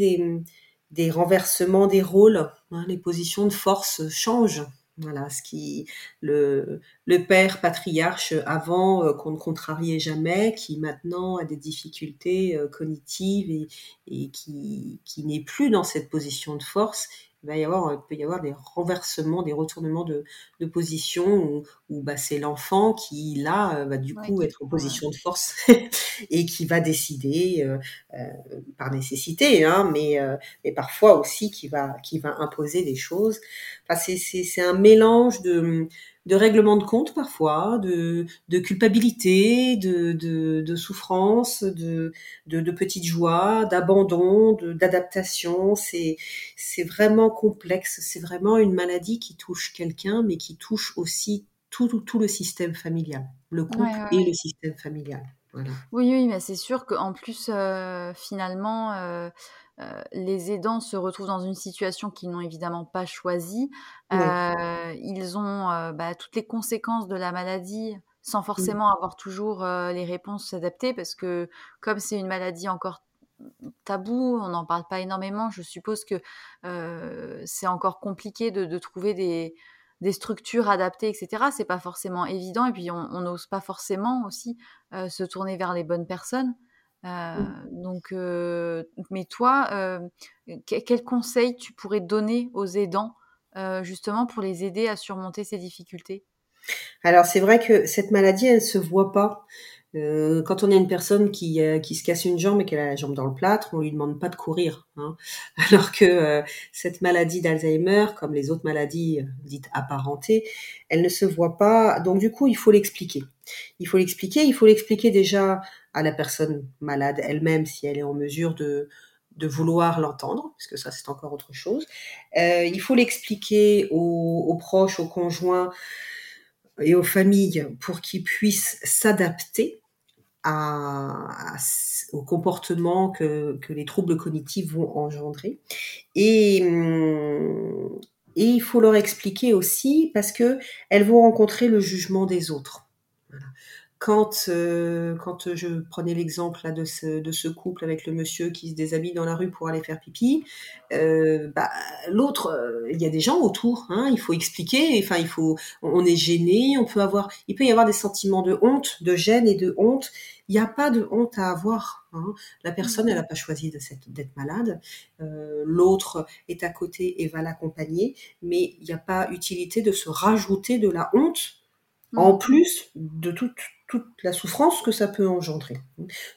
des, renversements des rôles. Hein, les positions de force changent. Voilà, ce qui le, père patriarche avant euh, qu'on ne contrariait jamais, qui maintenant a des difficultés euh, cognitives et, qui, n'est plus dans cette position de force, va y avoir, il peut y avoir des renversements, des retournements de, de position où, où bah, c'est l'enfant qui là va du coup être en position de force et qui va décider euh, euh, par nécessité, hein, mais, euh, mais parfois aussi qui va qui va imposer des choses. Enfin, c'est un mélange de de règlement de compte parfois, de, de culpabilité, de, de, de souffrance, de, de, de petites joies, d'abandon, d'adaptation. C'est, vraiment complexe. C'est vraiment une maladie qui touche quelqu'un, mais qui touche aussi tout, tout, le système familial, le couple ouais, ouais. et le système familial. Voilà. Oui, oui, mais c'est sûr qu'en plus, euh, finalement, euh, euh, les aidants se retrouvent dans une situation qu'ils n'ont évidemment pas choisie. Oui. Euh, ils ont euh, bah, toutes les conséquences de la maladie sans forcément oui. avoir toujours les réponses adaptées parce que comme c'est une maladie encore tabou, on n'en parle pas énormément, je suppose que c'est encore compliqué de, de trouver des, des structures adaptées, etc. C'est pas forcément évident et puis on n'ose pas forcément aussi se tourner vers les bonnes personnes. Euh, mmh. Donc, euh, mais toi, euh, quel conseil tu pourrais donner aux aidants euh, justement pour les aider à surmonter ces difficultés? Alors c'est vrai que cette maladie, elle se voit pas. Euh, quand on a une personne qui, euh, qui se casse une jambe et qu'elle a la jambe dans le plâtre, on lui demande pas de courir. Hein. Alors que euh, cette maladie d'Alzheimer, comme les autres maladies dites apparentées, elle ne se voit pas. Donc du coup, il faut l'expliquer. Il faut l'expliquer. Il faut l'expliquer déjà à la personne malade elle-même si elle est en mesure de vouloir l'entendre, parce que ça c'est encore autre chose. Euh, il faut l'expliquer aux, aux proches, aux conjoints et aux familles pour qu'ils puissent s'adapter au comportement que, les troubles cognitifs vont engendrer. Et, hum, et il faut leur expliquer aussi parce que elles vont rencontrer le jugement des autres. Quand, euh, quand je prenais l'exemple de ce, de ce couple avec le monsieur qui se déshabille dans la rue pour aller faire pipi, euh, bah, l'autre, euh, il y a des gens autour, hein, il faut expliquer, enfin il faut, on est gêné, on peut avoir, il peut y avoir des sentiments de honte, de gêne et de honte. Il n'y a pas de honte à avoir. Hein. La personne, elle n'a pas choisi d'être malade. L'autre est à côté et va l'accompagner, mais il n'y a pas utilité de se rajouter de la honte en plus de toute toute la souffrance que ça peut engendrer.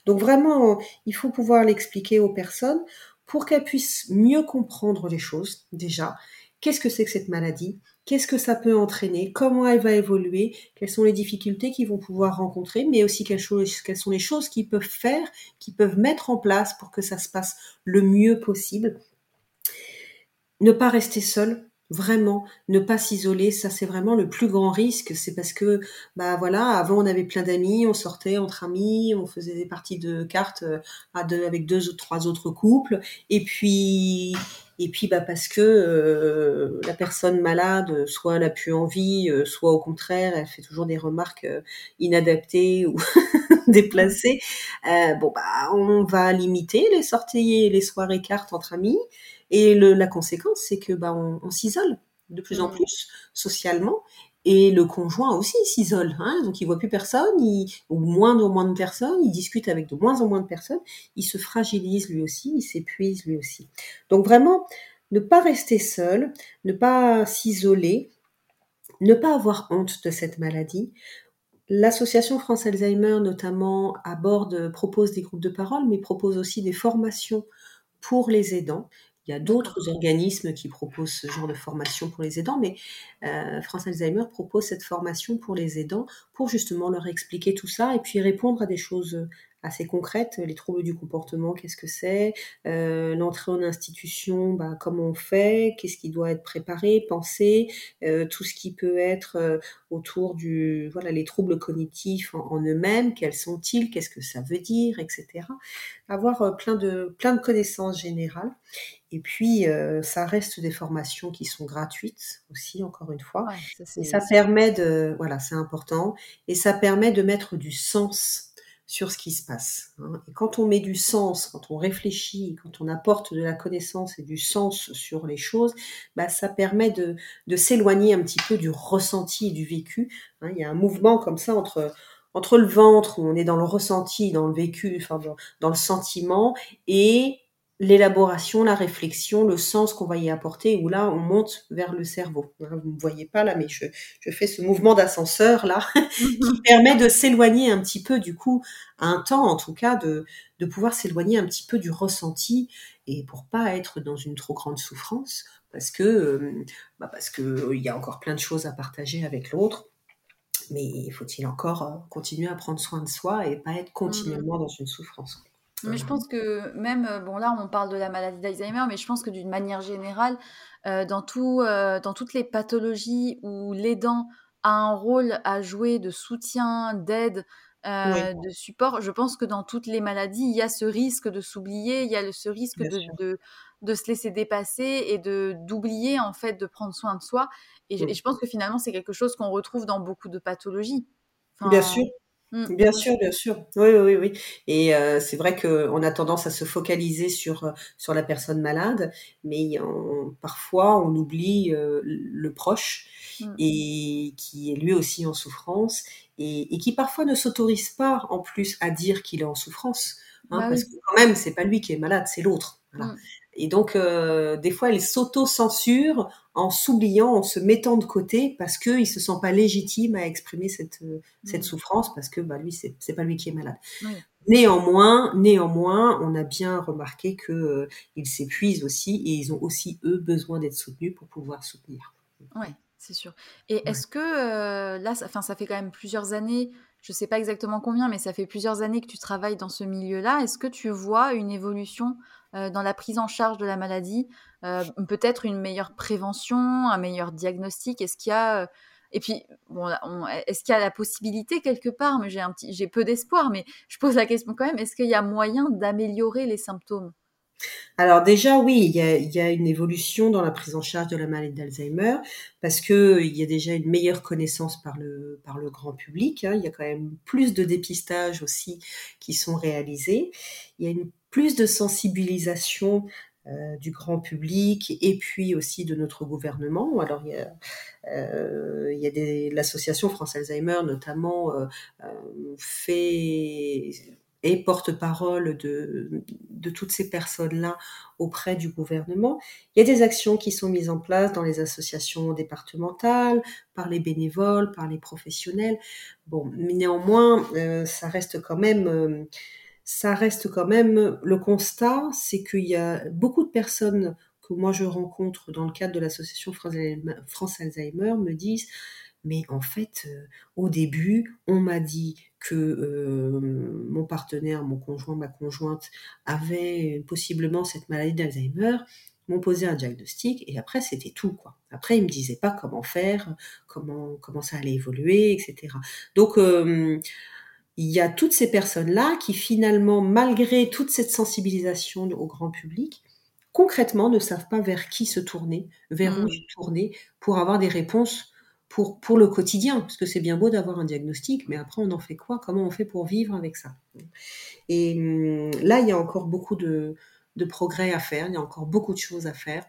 Donc vraiment, il faut pouvoir l'expliquer aux personnes pour qu'elles puissent mieux comprendre les choses déjà. Qu'est-ce que c'est que cette maladie? Qu'est-ce que ça peut entraîner? Comment elle va évoluer? Quelles sont les difficultés qu'ils vont pouvoir rencontrer? Mais aussi quelles, quelles sont les choses qu'ils peuvent faire, qu'ils peuvent mettre en place pour que ça se passe le mieux possible. Ne pas rester seul, Vraiment, ne pas s'isoler, ça c'est vraiment le plus grand risque. C'est parce que, bah voilà, avant on avait plein d'amis, on sortait entre amis, on faisait des parties de cartes euh, avec deux ou trois autres couples, et puis, et puis bah parce que euh, la personne malade, soit elle a plus envie, euh, soit au contraire, elle fait toujours des remarques inadaptées ou déplacées. bon bah, on va limiter les sorties les soirées cartes entre amis. Et la conséquence, c'est que bah, on, s'isole de plus en mmh. plus socialement. Et le conjoint aussi s'isole, hein, donc il voit plus personne, ou moins en moins de personnes, il discute avec de moins en moins de personnes, il se fragilise lui aussi, il s'épuise lui aussi. Donc vraiment, ne pas rester seul, ne pas s'isoler, ne pas avoir honte de cette maladie. L'association France Alzheimer notamment aborde, propose des groupes de parole, mais propose aussi des formations pour les aidants. Il y a d'autres organismes qui proposent ce genre de formation pour les aidants, mais euh, France Alzheimer propose cette formation pour les aidants pour justement leur expliquer tout ça et puis répondre à des choses assez concrètes. Les troubles du comportement, qu'est-ce que c'est euh, L'entrée en institution, bah, comment on fait Qu'est-ce qui doit être préparé, pensé euh, Tout ce qui peut être euh, autour du... Voilà, les troubles cognitifs en, eux-mêmes, quels sont-ils Qu'est-ce que ça veut dire Etc. Avoir plein, de, plein de connaissances générales. Et puis, ça reste des formations qui sont gratuites aussi, encore une fois. et ça permet de... Voilà, c'est important. Et ça permet de mettre du sens sur ce qui se passe. Hein. Et quand on met du sens, quand on réfléchit, quand on apporte de la connaissance et du sens sur les choses, bah, ça permet de, s'éloigner un petit peu du ressenti et du vécu. Hein. Il y a un mouvement comme ça entre entre le ventre où on est dans le ressenti, dans le vécu, enfin dans le sentiment, et l'élaboration, la réflexion, le sens qu'on va y apporter, où là, on monte vers le cerveau. Vous ne me voyez pas là, mais je, fais ce mouvement d'ascenseur là, qui permet de s'éloigner un petit peu, du coup, à un temps en tout cas, de, de pouvoir s'éloigner un petit peu du ressenti, et pour pas être dans une trop grande souffrance, parce que euh, bah parce que euh, il y a encore plein de choses à partager avec l'autre. Mais faut-il encore euh, continuer à prendre soin de soi et pas être mmh continuellement dans une souffrance mais je pense que même, euh, bon là on parle de la maladie d'Alzheimer, mais je pense que d'une manière générale, euh, dans, tout, euh, dans toutes les pathologies où l'aidant a un rôle à jouer de soutien, d'aide, de support, je pense que dans toutes les maladies, il y a ce risque de s'oublier, il y a ce risque de, de, de, se laisser dépasser et de d'oublier en fait de prendre soin de soi. Et, je, pense que finalement c'est quelque chose qu'on retrouve dans beaucoup de pathologies. Bien sûr. Mmh. Bien sûr, bien sûr. Oui, oui, oui. Et euh, c'est vrai qu'on a tendance à se focaliser sur, euh, sur la personne malade, mais parfois on oublie euh, le proche mmh. et qui est lui aussi en souffrance et, qui parfois ne s'autorise pas en plus à dire qu'il est en souffrance. Hein, bah parce que quand même, c'est pas lui qui est malade, c'est l'autre. Mmh. Et donc, des fois, elle s'auto-censure en s'oubliant, en se mettant de côté parce qu'il ne se sent pas légitime à exprimer cette, euh, cette mmh. souffrance parce que bah, lui, c'est, c'est pas lui qui est malade. Néanmoins, néanmoins, on a bien remarqué qu'ils euh, s'épuisent aussi et ils ont aussi, eux, besoin d'être soutenus pour pouvoir soutenir. Oui, c'est sûr. Et est-ce que euh, là, ça, ça fait quand même plusieurs années, je ne sais pas exactement combien, mais ça fait plusieurs années que tu travailles dans ce milieu-là. Est-ce que tu vois une évolution dans la prise en charge de la maladie euh, peut-être une meilleure prévention, un meilleur diagnostic Est-ce qu'il y a, euh, Et puis, est-ce qu'il y a la possibilité quelque part Mais j'ai un petit, j'ai peu d'espoir, mais je pose la question quand même. Est-ce qu'il y a moyen d'améliorer les symptômes? Alors déjà oui, il y, a, une évolution dans la prise en charge de la maladie d'Alzheimer parce que il y a déjà une meilleure connaissance par le par le grand public. Hein. Il y a quand même plus de dépistage aussi qui sont réalisés. Il y a une plus de sensibilisation euh, du grand public et puis aussi de notre gouvernement. Alors il y a, euh, y a des, l'association France Alzheimer notamment euh, fait et porte-parole de, de toutes ces personnes-là auprès du gouvernement. Il y a des actions qui sont mises en place dans les associations départementales, par les bénévoles, par les professionnels. Bon, mais néanmoins, ça reste quand même ça reste quand même le constat, c'est qu'il y a beaucoup de personnes que moi je rencontre dans le cadre de l'association France Alzheimer me disent mais en fait, euh, au début, on m'a dit que euh, mon partenaire, mon conjoint, ma conjointe avait possiblement cette maladie d'Alzheimer, m'ont posé un diagnostic et après c'était tout quoi. Après ils me disaient pas comment faire, comment comment ça allait évoluer, etc. Donc euh, il y a toutes ces personnes-là qui finalement, malgré toute cette sensibilisation au grand public, concrètement ne savent pas vers qui se tourner, vers où mmh. se tourner pour avoir des réponses pour, pour le quotidien, parce que c'est bien beau d'avoir un diagnostic, mais après on en fait quoi? Comment on fait pour vivre avec ça? Et hum, là, il y a encore beaucoup de, de progrès à faire, il y a encore beaucoup de choses à faire.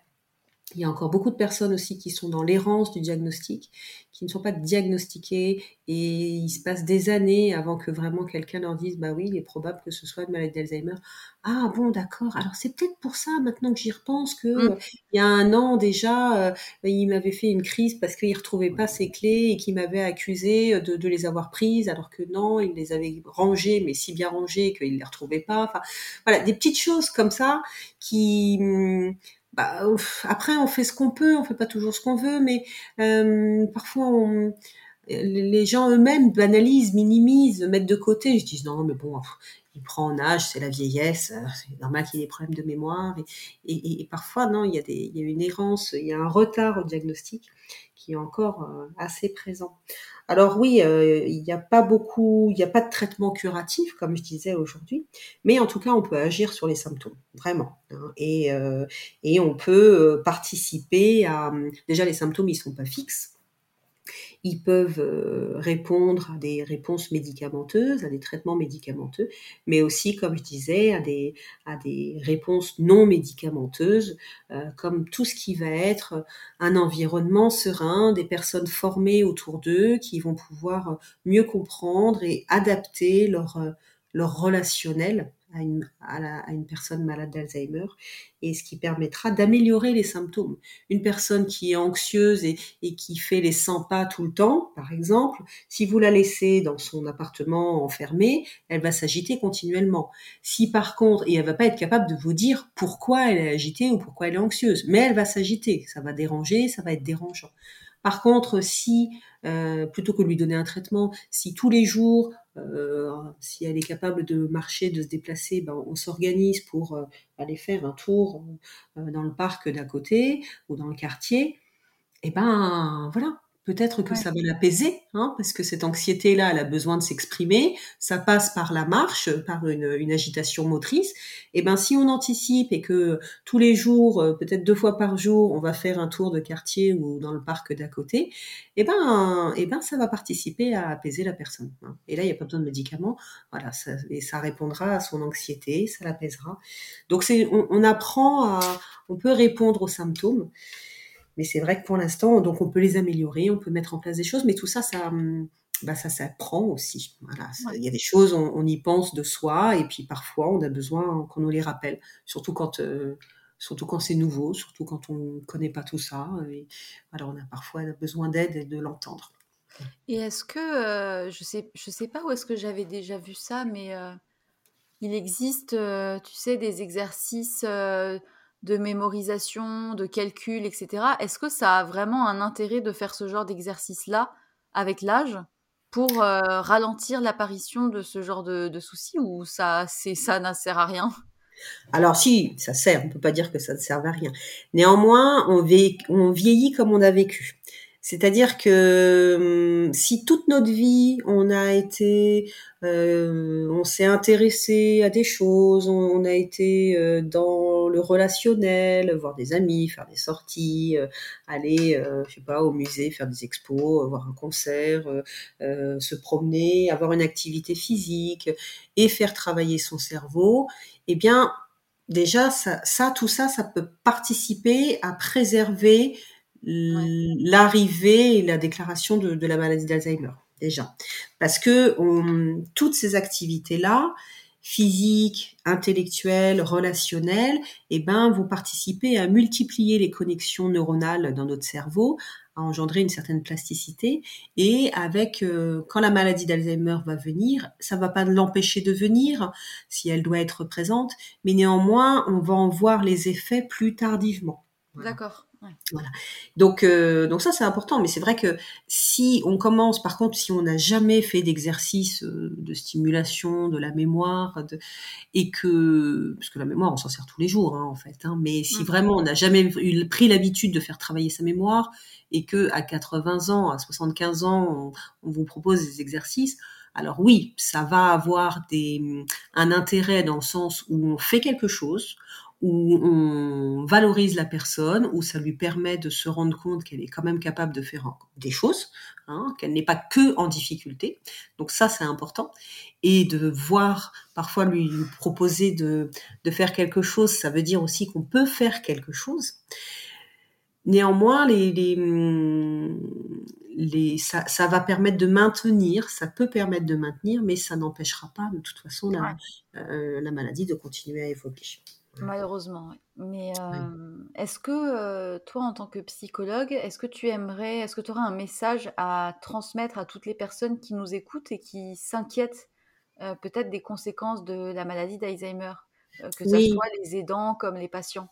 Il y a encore beaucoup de personnes aussi qui sont dans l'errance du diagnostic, qui ne sont pas diagnostiquées et il se passe des années avant que vraiment quelqu'un leur dise bah oui, il est probable que ce soit une maladie d'Alzheimer. Ah bon, d'accord. Alors c'est peut-être pour ça maintenant que j'y repense que mmh. euh, il y a un an déjà, euh, il m'avait fait une crise parce qu'il retrouvait pas ses clés et qu'il m'avait accusé de, de, les avoir prises alors que non, il les avait rangées mais si bien rangées qu'il les retrouvait pas. Enfin voilà, des petites choses comme ça qui hum, bah, après on fait ce qu'on peut, on fait pas toujours ce qu'on veut, mais euh, parfois les gens eux-mêmes banalisent, minimisent, mettent de côté. Se disent non, mais bon, il prend en âge, c'est la vieillesse, euh, c'est normal qu'il ait des problèmes de mémoire. Et, et, et, parfois, non, il y, a des, il y a une errance, il y a un retard au diagnostic encore euh, assez présent. Alors oui, euh, il n'y a pas beaucoup, il n'y a pas de traitement curatif, comme je disais aujourd'hui, mais en tout cas, on peut agir sur les symptômes, vraiment. Hein. et, euh, et on peut participer à... Déjà, les symptômes, ils sont pas fixes ils peuvent euh, répondre à des réponses médicamenteuses, à des traitements médicamenteux, mais aussi, comme je disais, à des, réponses non médicamenteuses, euh, comme tout ce qui va être un environnement serein, des personnes formées autour d'eux qui vont pouvoir mieux comprendre et adapter leur, leur relationnel à une, personne malade d'Alzheimer et ce qui permettra d'améliorer les symptômes. Une personne qui est anxieuse et, qui fait les 100 pas tout le temps, par exemple, si vous la laissez dans son appartement enfermé, elle va s'agiter continuellement. Si par contre, et elle va pas être capable de vous dire pourquoi elle est agitée ou pourquoi elle est anxieuse, mais elle va s'agiter, ça va déranger, ça va être dérangeant. Par contre, si euh, plutôt que de lui donner un traitement, si tous les jours si elle est capable de marcher, de se déplacer, ben, on s'organise pour euh, aller faire un tour euh, dans le parc d'à côté ou dans le quartier. Et ben voilà, Peut-être que ça va l'apaiser, hein, parce que cette anxiété-là, elle a besoin de s'exprimer. Ça passe par la marche, par une, agitation motrice. Et ben, si on anticipe et que tous les jours, euh, peut-être deux fois par jour, on va faire un tour de quartier ou dans le parc d'à côté, et ben, et ben, ça va participer à apaiser la personne. Hein. Et là, il n'y a pas besoin de médicaments. Voilà, ça, et ça répondra à son anxiété, ça l'apaisera. Donc, c'est, on, on apprend à, on peut répondre aux symptômes. Mais c'est vrai que pour l'instant, donc on peut les améliorer, on peut mettre en place des choses, mais tout ça, ça, hum, bah ça s'apprend aussi. Voilà, il y a des choses, on, y pense de soi, et puis parfois on a besoin qu'on nous les rappelle, surtout quand, euh, surtout quand c'est nouveau, surtout quand on ne connaît pas tout ça. Et, voilà, on a parfois besoin d'aide et de l'entendre. Et est-ce que, euh, je sais, je sais pas où est-ce que j'avais déjà vu ça, mais euh, il existe, tu sais, des exercices de mémorisation, de calcul, etc. Est-ce que ça a vraiment un intérêt de faire ce genre d'exercice-là avec l'âge pour euh, ralentir l'apparition de ce genre de, soucis ou ça, ça ne sert à rien? Alors si, ça sert, on peut pas dire que ça ne sert à rien. Néanmoins, on vieillit comme on a vécu. C'est-à-dire que hum, si toute notre vie euh, on s'est intéressé à des choses, on, a été euh, dans le relationnel, voir des amis, faire des sorties, euh, aller, au musée, faire des expos, voir un concert, se promener, avoir une activité physique et faire travailler son cerveau, eh bien déjà tout ça, ça peut participer à préserver l'arrivée et la déclaration de, la maladie d'Alzheimer, déjà. Parce que toutes ces activités-là, physiques, intellectuelles, relationnelles, eh ben, vont participer à multiplier les connexions neuronales dans notre cerveau, à engendrer une certaine plasticité. Et avec, euh, quand la maladie d'Alzheimer va venir, ça va pas l'empêcher de venir si elle doit être présente, mais néanmoins, on va en voir les effets plus tardivement. D'accord. Voilà. Donc, euh, donc ça c'est important, mais c'est vrai que si on commence, par contre, si on n'a jamais fait d'exercice euh, de stimulation de la mémoire, de, et que, parce que la mémoire on s'en sert tous les jours hein, en fait, hein, mais si mmh. vraiment on n'a jamais eu, pris l'habitude de faire travailler sa mémoire et que à 80 ans, à 75 ans, on, on vous propose des exercices, alors oui, ça va avoir des, un intérêt dans le sens où on fait quelque chose, où on valorise la personne, où ça lui permet de se rendre compte qu'elle est quand même capable de faire des choses, hein, qu'elle n'est pas que en difficulté. Donc ça, c'est important. Et de voir, parfois lui, proposer de, faire quelque chose, ça veut dire aussi qu'on peut faire quelque chose. Néanmoins, les, les, ça, va permettre de maintenir, ça peut permettre de maintenir, mais ça n'empêchera pas de toute façon la, euh, la maladie de continuer à évoluer. Malheureusement, Mais est-ce que toi, en tant que psychologue, est-ce que tu aimerais, est-ce que tu auras un message à transmettre à toutes les personnes qui nous écoutent et qui s'inquiètent peut-être des conséquences de la maladie d'Alzheimer, que ce soit les aidants comme les patients?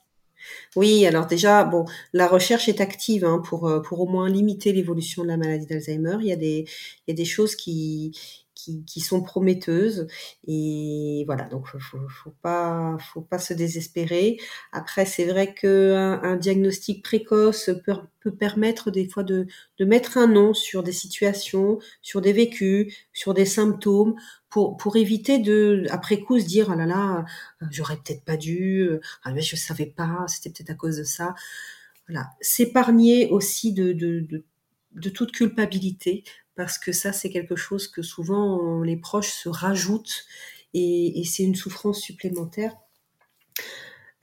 Oui, alors déjà, bon, la recherche est active hein, pour, pour au moins limiter l'évolution de la maladie d'Alzheimer. Il y a des, il y a des choses qui, qui, sont prometteuses. Et voilà donc faut, faut, pas faut pas se désespérer. Après c'est vrai que un, diagnostic précoce peut, peut, permettre des fois de, de mettre un nom sur des situations sur des vécus sur des symptômes pour, pour éviter de après coup se dire ah là là j'aurais peut-être pas dû ah mais je savais pas c'était peut-être à cause de ça. Voilà. S'épargner aussi de, de, de de toute culpabilité parce que ça, c'est quelque chose que souvent les proches se rajoutent et, c'est une souffrance supplémentaire.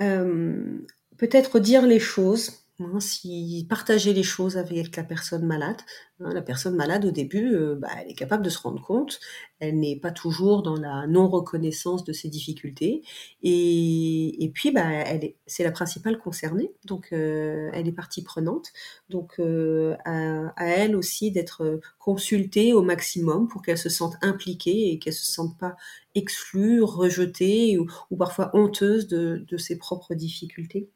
Euh, peut-être dire les choses, Hein, si partager les choses avec la personne malade, hein, la personne malade au début, euh, bah, elle est capable de se rendre compte, elle n'est pas toujours dans la non-reconnaissance de ses difficultés, et, puis bah, c'est la principale concernée, donc euh, elle est partie prenante, donc euh, à, à, elle aussi d'être consultée au maximum pour qu'elle se sente impliquée et qu'elle se sente pas exclue, rejetée ou, parfois honteuse de, ses propres difficultés.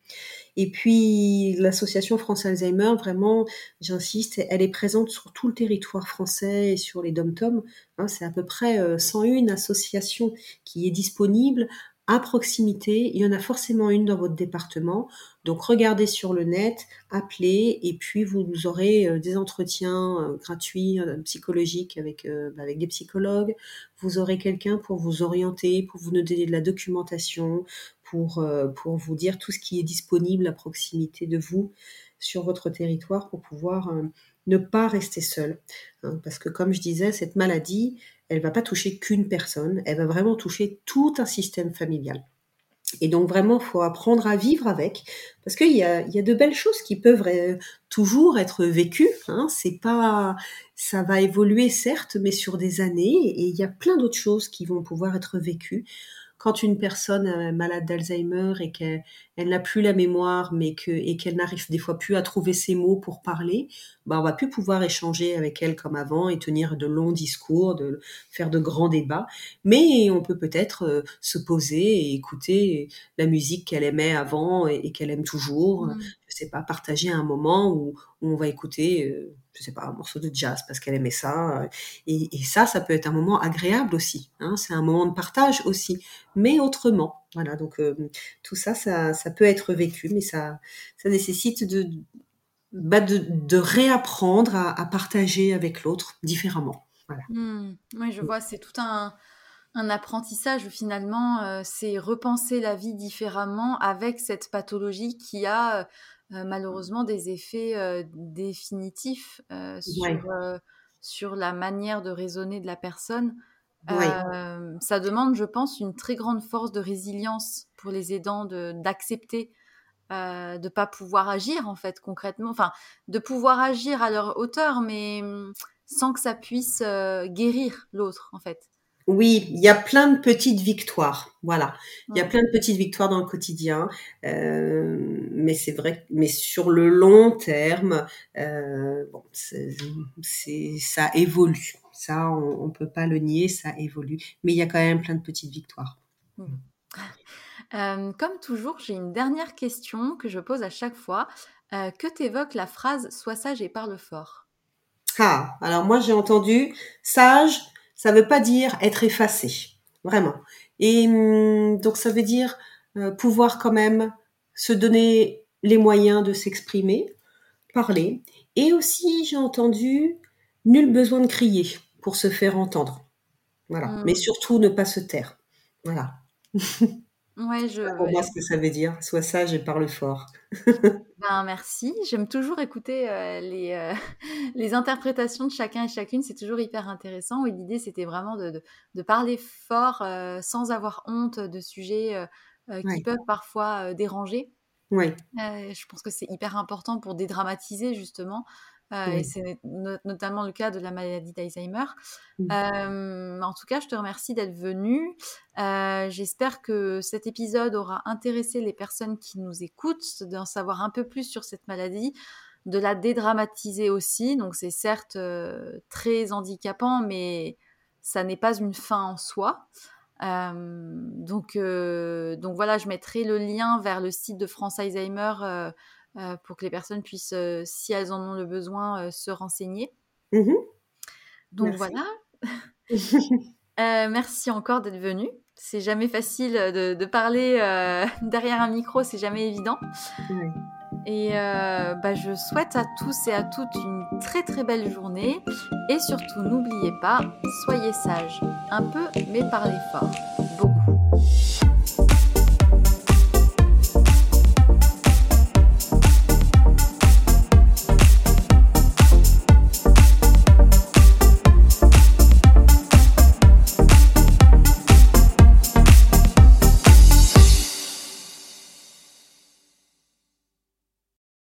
Et puis l'association France Alzheimer, vraiment, j'insiste, elle est présente sur tout le territoire français et sur les dom-tom. Hein, c'est à peu près 101 euh, associations qui est disponible à proximité. Il y en a forcément une dans votre département. Donc regardez sur le net, appelez et puis vous, aurez euh, des entretiens euh, gratuits psychologiques avec, avec des psychologues. Vous aurez quelqu'un pour vous orienter, pour vous donner de la documentation, pour, euh, pour vous dire tout ce qui est disponible à proximité de vous sur votre territoire pour pouvoir euh, ne pas rester seul. Hein. parce que comme je disais, cette maladie, elle va pas toucher qu'une personne, elle va vraiment toucher tout un système familial. Et donc vraiment, faut apprendre à vivre avec, parce qu'il y a, y a de belles choses qui peuvent euh, toujours être vécues. Hein. C'est pas, ça va évoluer certes, mais sur des années, et il y a plein d'autres choses qui vont pouvoir être vécues quand une personne est malade d'Alzheimer et qu'elle n'a plus la mémoire, mais que et qu'elle n'arrive des fois plus à trouver ses mots pour parler, bah on va plus pouvoir échanger avec elle comme avant et tenir de longs discours, de faire de grands débats. Mais on peut peut-être euh, se poser et écouter la musique qu'elle aimait avant et, qu'elle aime toujours. Mmh. Je sais pas, partager un moment où, on va écouter. Euh, je sais pas, un morceau de jazz parce qu'elle aimait ça. Et, ça, ça peut être un moment agréable aussi. Hein, c'est un moment de partage aussi, mais autrement. Voilà, donc euh, tout ça, ça, ça, peut être vécu, mais ça, ça nécessite de, bah de, réapprendre à, partager avec l'autre différemment. Voilà. Mmh. oui, je vois, c'est tout un, un apprentissage finalement, euh, c'est repenser la vie différemment avec cette pathologie qui a euh, euh, malheureusement des effets définitifs sur, sur la manière de raisonner de la personne. ça demande, je pense, une très grande force de résilience pour les aidants d'accepter de ne pas pouvoir agir en fait concrètement, enfin de pouvoir agir à leur hauteur, mais hum, sans que ça puisse guérir l'autre en fait. Oui, il y a plein de petites victoires. Voilà, il y a plein de petites victoires dans le quotidien, euh, mais c'est vrai. Mais sur le long terme, euh, bon, c'est ça évolue. Ça, on, ne peut pas le nier, ça évolue. Mais il y a quand même plein de petites victoires. Mmh. Euh, comme toujours, j'ai une dernière question que je pose à chaque fois. que t'évoque la phrase "Sois sage et parle fort"? Ah, alors moi j'ai entendu sage ça veut pas dire être effacé, vraiment. Et hum, donc ça veut dire euh, pouvoir quand même se donner les moyens de s'exprimer, parler. Et aussi, j'ai entendu, nul besoin de crier pour se faire entendre. Voilà. Mmh. Mais surtout, ne pas se taire. Voilà. Ouais, je. Pour moi, ce que ça veut dire, sois sage et parle fort. ben, merci. J'aime toujours écouter euh, les, euh, les interprétations de chacun et chacune. C'est toujours hyper intéressant. Et l'idée, c'était vraiment de, de, parler fort euh, sans avoir honte de sujets qui peuvent parfois déranger. Oui. je pense que c'est hyper important pour dédramatiser justement euh, et c'est notamment le cas de la maladie d'Alzheimer. Mmh. Euh, en tout cas, je te remercie d'être venu. Euh, j'espère que cet épisode aura intéressé les personnes qui nous écoutent, d'en savoir un peu plus sur cette maladie, de la dédramatiser aussi. Donc c'est certes très handicapant, mais ça n'est pas une fin en soi. donc, donc voilà, je mettrai le lien vers le site de France Alzheimer pour que les personnes puissent, euh, si elles en ont le besoin, euh, se renseigner. Mmh Donc voilà. merci encore d'être venu. C'est jamais facile de, parler derrière un micro, c'est jamais évident. Et bah, je souhaite à tous et à toutes une très très belle journée. Et surtout, n'oubliez pas, soyez sages. Un peu, mais parlez fort. Beaucoup.